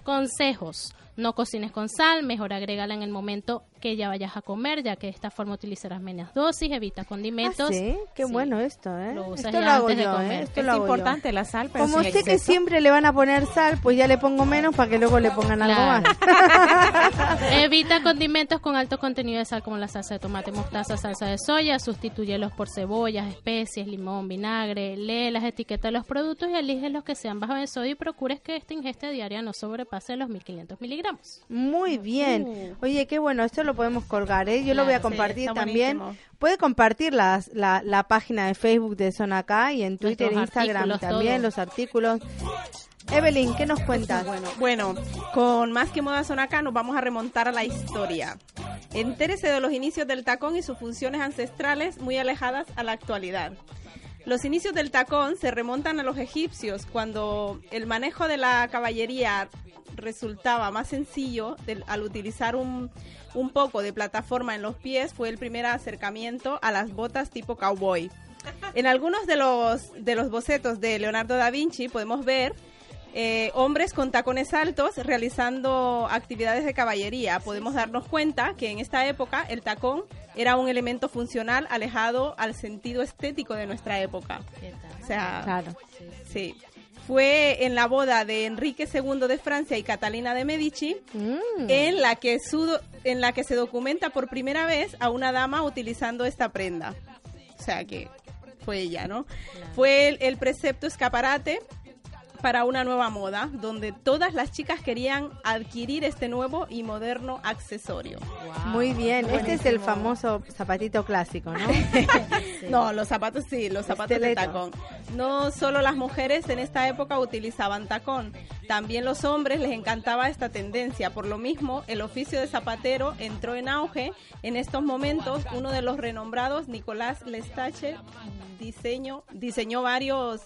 Consejos. No cocines con sal, mejor agrégala en el momento que ya vayas a comer, ya que de esta forma utilizarás menos dosis, evita condimentos. Ah, sí, qué Sí. bueno esto, ¿eh? Lo usas esto lo hago antes de yo, comer. ¿eh? Esto Es lo hago yo. importante la sal, pero Como sé que siempre le van a poner sal, pues ya le pongo menos para que luego le pongan algo Claro. más. Evita condimentos con alto contenido de sal como la salsa de tomate, mostaza, salsa de soya. Sustitúyelos por cebollas, especies, limón, vinagre. Lee las etiquetas de los productos y elige los que sean bajos en sodio y procures que esta ingesta diaria no sobrepase los 1500 miligramos. Muy bien. Oye, qué bueno, esto lo podemos colgar, ¿eh? Yo lo voy a sí, compartir también. buenísimo. Puede compartir las- la, la página de Facebook de Zona Acá y en Twitter e Nuestros Instagram también, los artículos. Evelyn, ¿qué nos cuentas? Bueno, con más que moda son acá, nos vamos a remontar a la historia. Entérese de los inicios del tacón y sus funciones ancestrales muy alejadas a la actualidad. Los inicios del tacón se remontan a los egipcios, cuando el manejo de la caballería resultaba más sencillo al utilizar un, un poco de plataforma en los pies, fue el primer acercamiento a las botas tipo cowboy. En algunos de los, de los bocetos de Leonardo da Vinci podemos ver eh, hombres con tacones altos realizando actividades de caballería. Podemos darnos cuenta que en esta época el tacón era un elemento funcional alejado al sentido estético de nuestra época. O sea, Claro. sí. Fue en la boda de Enrique II de Francia y Catalina de Medici Mm. en la que su- en la que se documenta por primera vez a una dama utilizando esta prenda. O sea que fue ella, ¿no? Fue el, el precepto escaparate para una nueva moda, donde todas las chicas querían adquirir este nuevo y moderno accesorio. Muy bien, este es el famoso zapatito clásico, ¿no? No, los zapatos sí, los zapatos de tacón. No solo las mujeres en esta época utilizaban tacón, también los hombres les encantaba esta tendencia. Por lo mismo, el oficio de zapatero entró en auge en estos momentos. Uno de los renombrados, Nicolás Lestache, diseño, diseñó varios,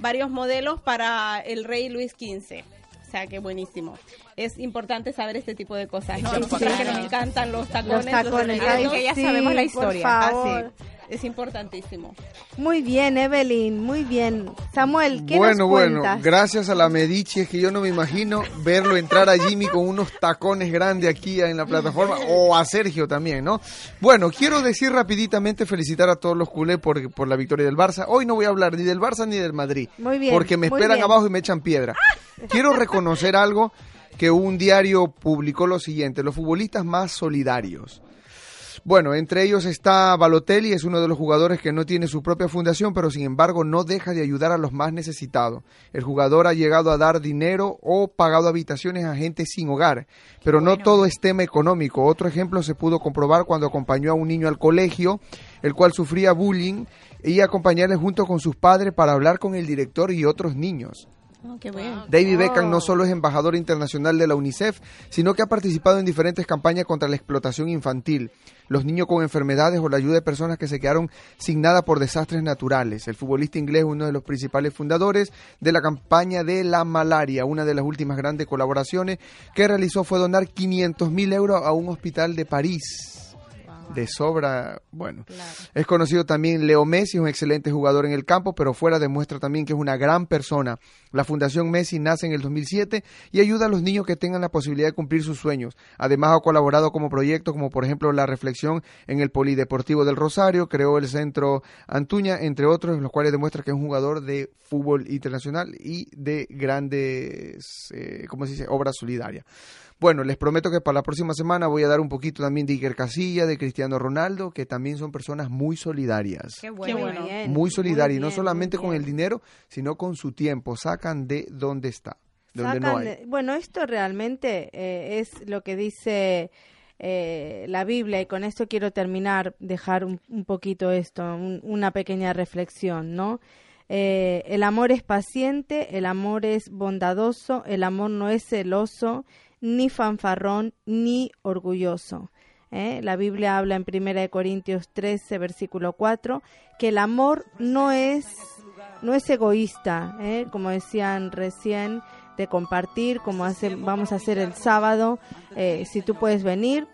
varios modelos para el rey Luis XV. O sea, que buenísimo. Es importante saber este tipo de cosas, ¿no? Sí, sí. que nos encantan los tacones. Los tacones, ay, que ya sí, sabemos la por historia. favor. Ah, Es importantísimo. Muy bien, Evelyn, muy bien. Samuel, ¿qué bueno, nos bueno, gracias a la Medici, es que yo no me imagino verlo entrar a Jimmy con unos tacones grandes aquí en la plataforma, o a Sergio también, ¿no? Bueno, quiero decir rapiditamente, felicitar a todos los culés por, por la victoria del Barça. Hoy no voy a hablar ni del Barça ni del Madrid, Muy bien, porque me esperan bien. abajo y me echan piedra. Quiero reconocer algo que un diario publicó lo siguiente, los futbolistas más solidarios. Bueno, entre ellos está Balotelli, es uno de los jugadores que no tiene su propia fundación, pero sin embargo no deja de ayudar a los más necesitados. El jugador ha llegado a dar dinero o pagado habitaciones a gente sin hogar, pero no todo es tema económico. Otro ejemplo se pudo comprobar cuando acompañó a un niño al colegio, el cual sufría bullying, y acompañarle junto con sus padres para hablar con el director y otros niños. Qué bien. David Beckham no solo es embajador internacional de la UNICEF, sino que ha participado en diferentes campañas contra la explotación infantil, los niños con enfermedades o la ayuda de personas que se quedaron sin nada por desastres naturales. El futbolista inglés es uno de los principales fundadores de la campaña de la malaria. Una de las últimas grandes colaboraciones que realizó fue donar 500 mil euros a un hospital de París. De sobra, bueno. Es conocido también Leo Messi, un excelente jugador en el campo, pero fuera demuestra también que es una gran persona. La Fundación Messi nace en el 2007 y ayuda a los niños que tengan la posibilidad de cumplir sus sueños. Además ha colaborado como proyectos como por ejemplo la reflexión en el Polideportivo del Rosario, creó el Centro Antuña, entre otros, en los cuales demuestra que es un jugador de fútbol internacional y de grandes, eh, ¿cómo se dice?, obras solidarias. Bueno, les prometo que para la próxima semana voy a dar un poquito también de Iker Casilla, de Cristiano Ronaldo, que también son personas muy solidarias. Qué Qué bueno. bien, Muy solidarias, y no solamente con el dinero, sino con su tiempo. Sacan de donde está, de donde no hay. de- bueno, esto realmente eh, es lo que dice eh, la Biblia y con esto quiero terminar, dejar un, un poquito esto, un- una pequeña reflexión, ¿no? Eh, el amor es paciente, el amor es bondadoso, el amor no es celoso, ni fanfarrón, ni orgulloso. ¿eh? La Biblia habla en 1 Corintios 13, versículo 4, que el amor no es, no es egoísta, ¿eh? como decían recién, de compartir, como hace, vamos a hacer el sábado, eh, si tú puedes venir,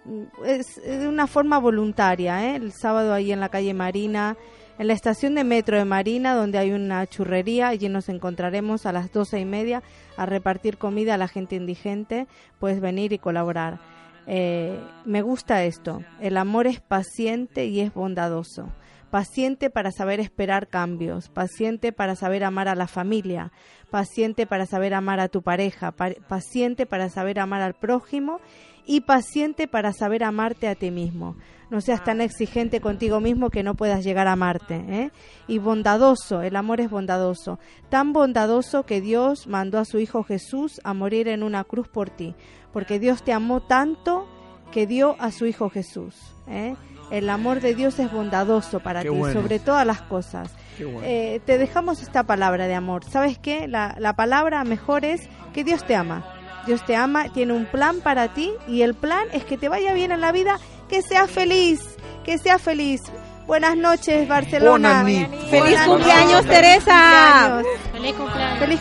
es, de una forma voluntaria, ¿eh? el sábado ahí en la calle Marina, en la estación de metro de Marina, donde hay una churrería, allí nos encontraremos a las doce y media a repartir comida a la gente indigente, puedes venir y colaborar. Eh, me gusta esto, el amor es paciente y es bondadoso, paciente para saber esperar cambios, paciente para saber amar a la familia, paciente para saber amar a tu pareja, pa- paciente para saber amar al prójimo y paciente para saber amarte a ti mismo. No seas tan exigente contigo mismo que no puedas llegar a amarte. ¿eh? Y bondadoso, el amor es bondadoso. Tan bondadoso que Dios mandó a su Hijo Jesús a morir en una cruz por ti. Porque Dios te amó tanto que dio a su Hijo Jesús. ¿eh? El amor de Dios es bondadoso para Qué ti, bueno. sobre todas las cosas. Bueno. Eh, te dejamos esta palabra de amor. ¿Sabes qué? La, la palabra mejor es que Dios te ama. Dios te ama, tiene un plan para ti y el plan es que te vaya bien en la vida, que seas feliz, que seas feliz. Buenas noches, Barcelona. Buenas. ¡Feliz Buenas cumpleaños, noches. Teresa! Cumpleaños. Feliz cumpleaños. Feliz